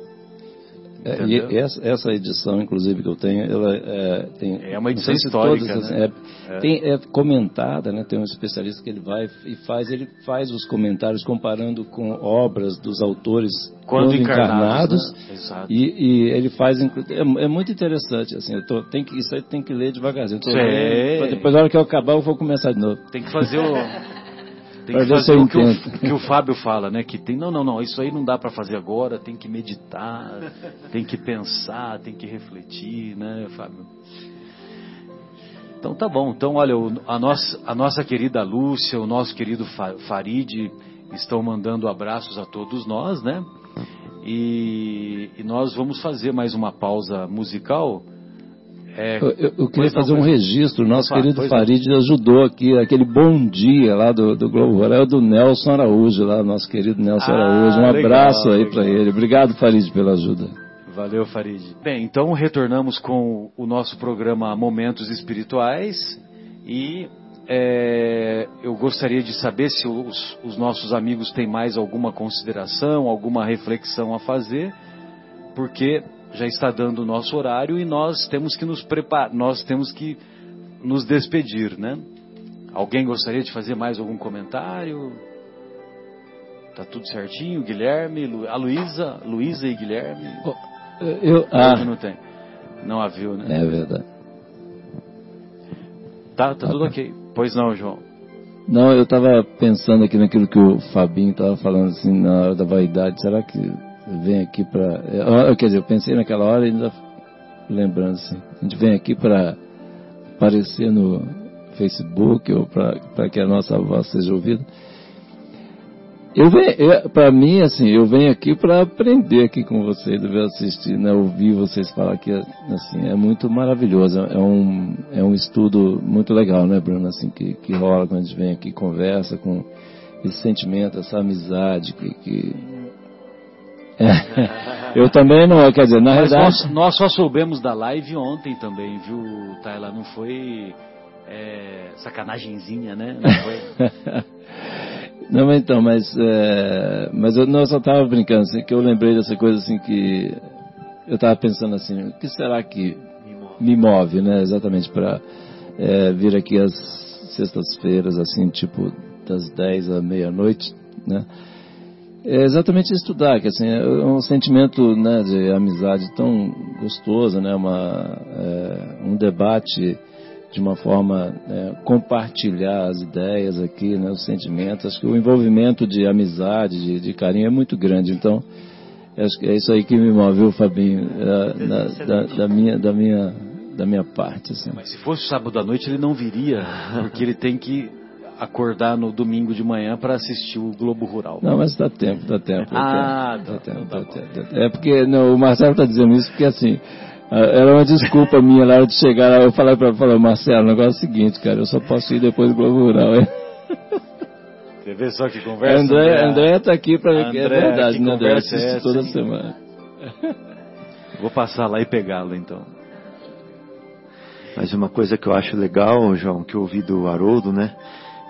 É, e essa, essa, edição, inclusive, que eu tenho, ela é, tem, é uma edição histórica, todas, né? É. Tem, é, comentada, né? Tem um especialista que ele vai e faz, ele faz os comentários comparando com obras dos autores quando, quando encarnados, encarnados né? e, e, ele faz, é, é, muito interessante, assim, eu tô, tem que, isso aí tem que ler devagarzinho. Lendo, depois, na hora que eu acabar, eu vou começar de novo. Tem que fazer o Tem que fazer o que, o que, o Fábio fala, né? Que tem, não, não, não, isso aí não dá para fazer agora, tem que meditar, tem que pensar, tem que refletir, né, Fábio? Então tá bom. Então, olha, a nossa, a nossa querida Lúcia, o nosso querido Farid estão mandando abraços a todos nós, né? E, e nós vamos fazer mais uma pausa musical é, eu, eu, queria fazer um registro. Nosso querido Farid é. ajudou aqui, aquele bom dia lá do, do Globo Rural, é do Nelson Araújo, lá, nosso querido Nelson ah, Araújo. Um legal, abraço aí para ele. Obrigado, Farid, pela ajuda. Valeu, Farid. Bem, então retornamos com o nosso programa Momentos Espirituais e é, eu gostaria de saber se os, os nossos amigos têm mais alguma consideração, alguma reflexão a fazer, porque já está dando o nosso horário e nós temos que nos preparar, nós temos que nos despedir, né? Alguém gostaria de fazer mais algum comentário? Tá tudo certinho, Guilherme, Lu, a Luísa, Luísa e Guilherme. Eu, ah, não tem. Não a viu, né? É verdade. Tá, tá tudo ok. Pois não, João. Não, eu estava pensando aqui naquilo que o Fabinho estava falando assim na hora da vaidade. Será que vem aqui para. Quer dizer, eu pensei naquela hora e ainda lembrando assim. A gente vem aqui para aparecer no Facebook ou para que a nossa voz seja ouvida. Eu venho, para mim, assim, eu venho aqui para aprender aqui com vocês, assistir, né, ouvir vocês falar aqui, assim, é muito maravilhoso, é um, é um estudo muito legal, né, Bruno, assim, que, que rola quando a gente vem aqui, conversa com esse sentimento, essa amizade que, que é. Eu também não, quer dizer, na Mas verdade. Nós, nós, só soubemos da live ontem também, viu, Tayla? Não foi é, sacanagemzinha, né? Não foi. não, então, mas, é, mas eu não só estava brincando, assim, que eu lembrei dessa coisa assim que eu estava pensando assim, o que será que me move, me move né? Exatamente para é, vir aqui às sextas-feiras, assim, tipo das 10 à meia-noite, né? É exatamente estudar, que assim, é um sentimento né, de amizade tão gostoso, né, uma, é, um debate de uma forma é, compartilhar as ideias aqui, né, os sentimentos. Acho que o envolvimento de amizade, de, de carinho é muito grande. Então, acho que é isso aí que me moveu, Fabinho, é, da, da, da, minha, da minha da minha parte. Assim. Mas se fosse sábado à noite ele não viria, porque ele tem que acordar no domingo de manhã para assistir o Globo Rural. Não, mas dá tempo, dá tempo. ah, dá, tempo, dá, tempo, dá tempo. É porque não, o Marcelo está dizendo isso porque assim, era uma desculpa minha na hora de chegar lá. Eu falei para falar, Marcelo, o negócio é o seguinte, cara, eu só posso ir depois do Globo Rural. Você vê só que conversa? André, André está aqui para é verdade, né? André assiste é toda semana. Vou passar lá e pegá-lo então. Mas uma coisa que eu acho legal, João, que eu ouvi do Haroldo, né?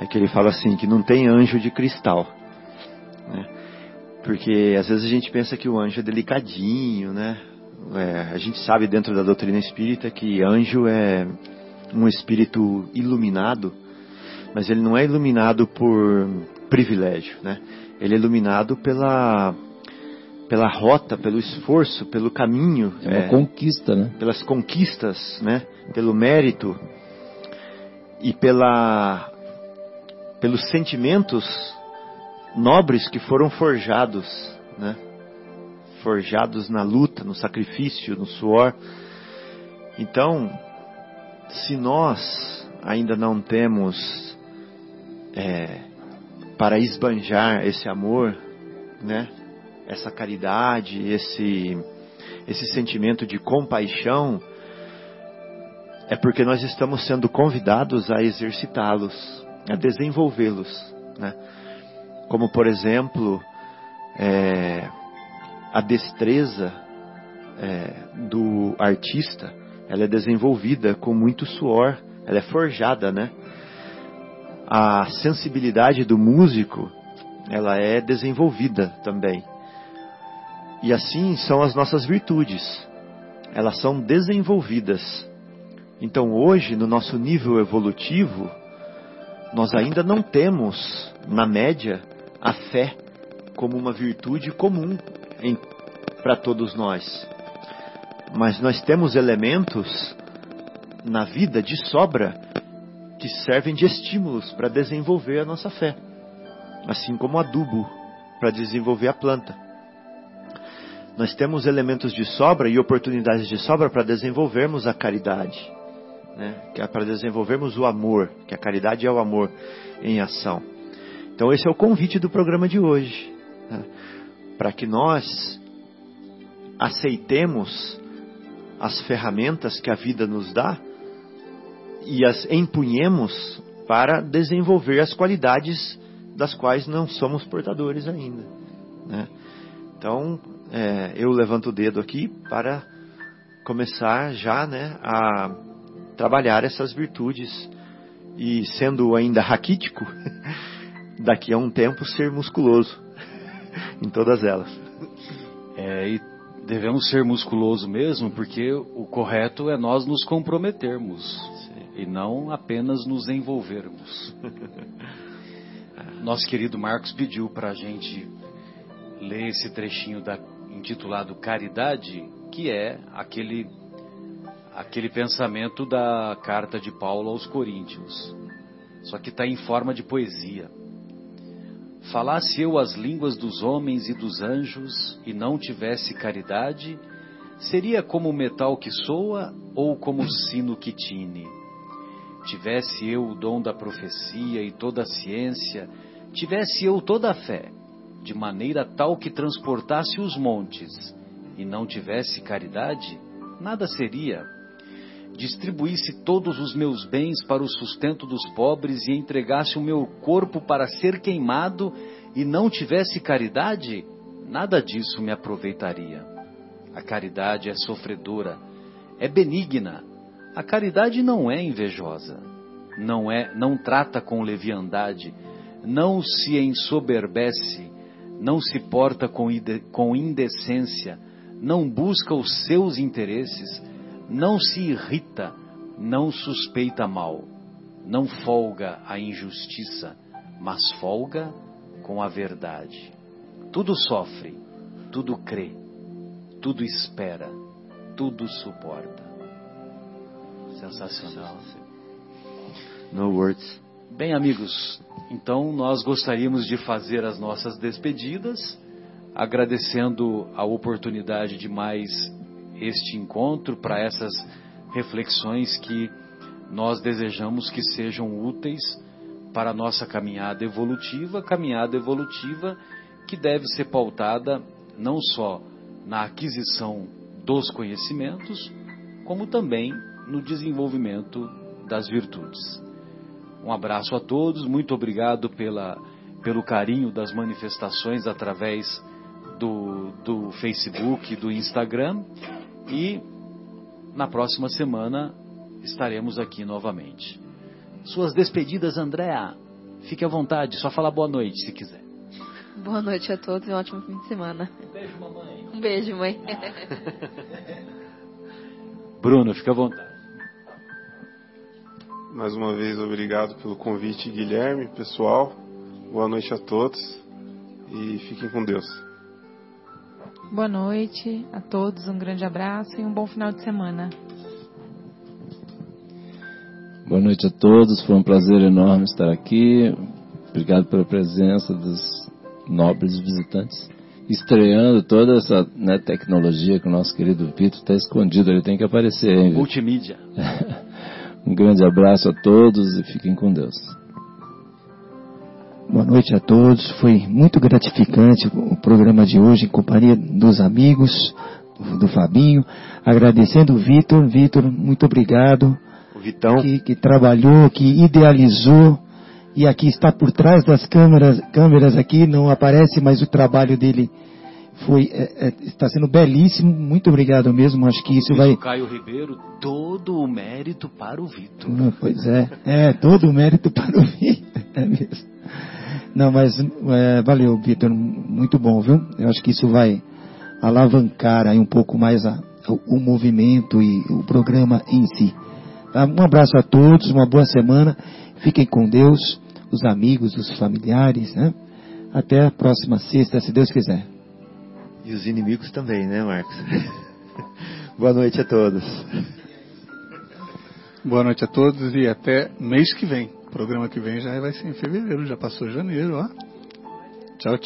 é que ele fala assim, que não tem anjo de cristal. Né? Porque às vezes a gente pensa que o anjo é delicadinho, né? É, a gente sabe dentro da doutrina espírita que anjo é um espírito iluminado, mas ele não é iluminado por privilégio, né? Ele é iluminado pela pela rota, pelo esforço, pelo caminho, é uma é, conquista, né? Pelas conquistas, né? Pelo mérito e pela pelos sentimentos nobres que foram forjados, né? Forjados na luta, no sacrifício, no suor. Então, se nós ainda não temos é, para esbanjar esse amor, né? Essa caridade, esse esse sentimento de compaixão, é porque nós estamos sendo convidados a exercitá-los, a desenvolvê-los, né? Como por exemplo, é, a destreza é, do artista, ela é desenvolvida com muito suor, ela é forjada, né? A sensibilidade do músico, ela é desenvolvida também. E assim são as nossas virtudes. Elas são desenvolvidas. Então hoje, no nosso nível evolutivo, nós ainda não temos, na média, a fé como uma virtude comum para todos nós. Mas nós temos elementos na vida de sobra que servem de estímulos para desenvolver a nossa fé, assim como adubo para desenvolver a planta nós temos elementos de sobra e oportunidades de sobra para desenvolvermos a caridade, né? que é para desenvolvermos o amor, que a caridade é o amor em ação. Então esse é o convite do programa de hoje, né? Para que nós aceitemos as ferramentas que a vida nos dá e as empunhemos para desenvolver as qualidades das quais não somos portadores ainda. Né? Então, é, eu levanto o dedo aqui para começar já né, a trabalhar essas virtudes e sendo ainda raquítico, daqui a um tempo ser musculoso em todas elas. É, e devemos ser musculoso mesmo, porque o correto é nós nos comprometermos Sim. e não apenas nos envolvermos. Nosso querido Marcos pediu para a gente ler esse trechinho da intitulado Caridade, que é aquele aquele pensamento da carta de Paulo aos Coríntios, só que está em forma de poesia. Falasse eu as línguas dos homens e dos anjos e não tivesse caridade, seria como o metal que soa ou como o sino que tine. Tivesse eu o dom da profecia e toda a ciência, tivesse eu toda a fé, de maneira tal que transportasse os montes e não tivesse caridade, nada seria. Distribuísse todos os meus bens para o sustento dos pobres e entregasse o meu corpo para ser queimado e não tivesse caridade, nada disso me aproveitaria. A caridade é sofredora, é benigna. A caridade não é invejosa, não é, não trata com leviandade, não se ensoberbece, não se porta com indecência, não busca os seus interesses, não se irrita, não suspeita mal, não folga a injustiça, mas folga com a verdade. Tudo sofre, tudo crê, tudo espera, tudo suporta. Sensacional. No words. Bem, amigos, então nós gostaríamos de fazer as nossas despedidas, agradecendo a oportunidade de mais este encontro para essas reflexões que nós desejamos que sejam úteis para a nossa caminhada evolutiva, caminhada evolutiva que deve ser pautada não só na aquisição dos conhecimentos, como também no desenvolvimento das virtudes. Um abraço a todos, muito obrigado pela, pelo carinho das manifestações através do, do Facebook, do Instagram e na próxima semana estaremos aqui novamente. Suas despedidas, Andréa. Fique à vontade, só falar boa noite se quiser. Boa noite a todos e um ótimo fim de semana. Um beijo, mamãe. Um beijo, mãe. Bruno, fique à vontade. Mais uma vez, obrigado pelo convite, Guilherme, pessoal. Boa noite a todos e fiquem com Deus. Boa noite a todos, um grande abraço e um bom final de semana. Boa noite a todos, foi um prazer enorme estar aqui. Obrigado pela presença dos nobres visitantes, estreando toda essa né, tecnologia que o nosso querido Vitor está escondido, ele tem que aparecer, hein? Multimídia. um grande abraço a todos e fiquem com Deus. Boa noite a todos. Foi muito gratificante o programa de hoje em companhia dos amigos, do, do Fabinho. Agradecendo o Vitor. Vitor, muito obrigado. O Vitão. Que, que, trabalhou, que idealizou e aqui está por trás das câmeras, câmeras aqui, não aparece, mas o trabalho dele foi é, é, está sendo belíssimo. Muito obrigado mesmo. Acho que isso, isso vai. Caio Ribeiro, todo o mérito para o Vitor. Pois é, é todo o mérito para o Vitor, é mesmo. Não, mas é, valeu, Vitor, muito bom, viu? Eu acho que isso vai alavancar aí um pouco mais a, o, o, movimento e o programa em si. Tá? Um abraço a todos, uma boa semana. Fiquem com Deus, os amigos, os familiares, né? Até a próxima sexta, se Deus quiser. E os inimigos também, né, Marcos? boa noite a todos. Boa noite a todos e até mês que vem. Programa que vem já vai ser em fevereiro, já passou janeiro, ó. Tchau, tchau.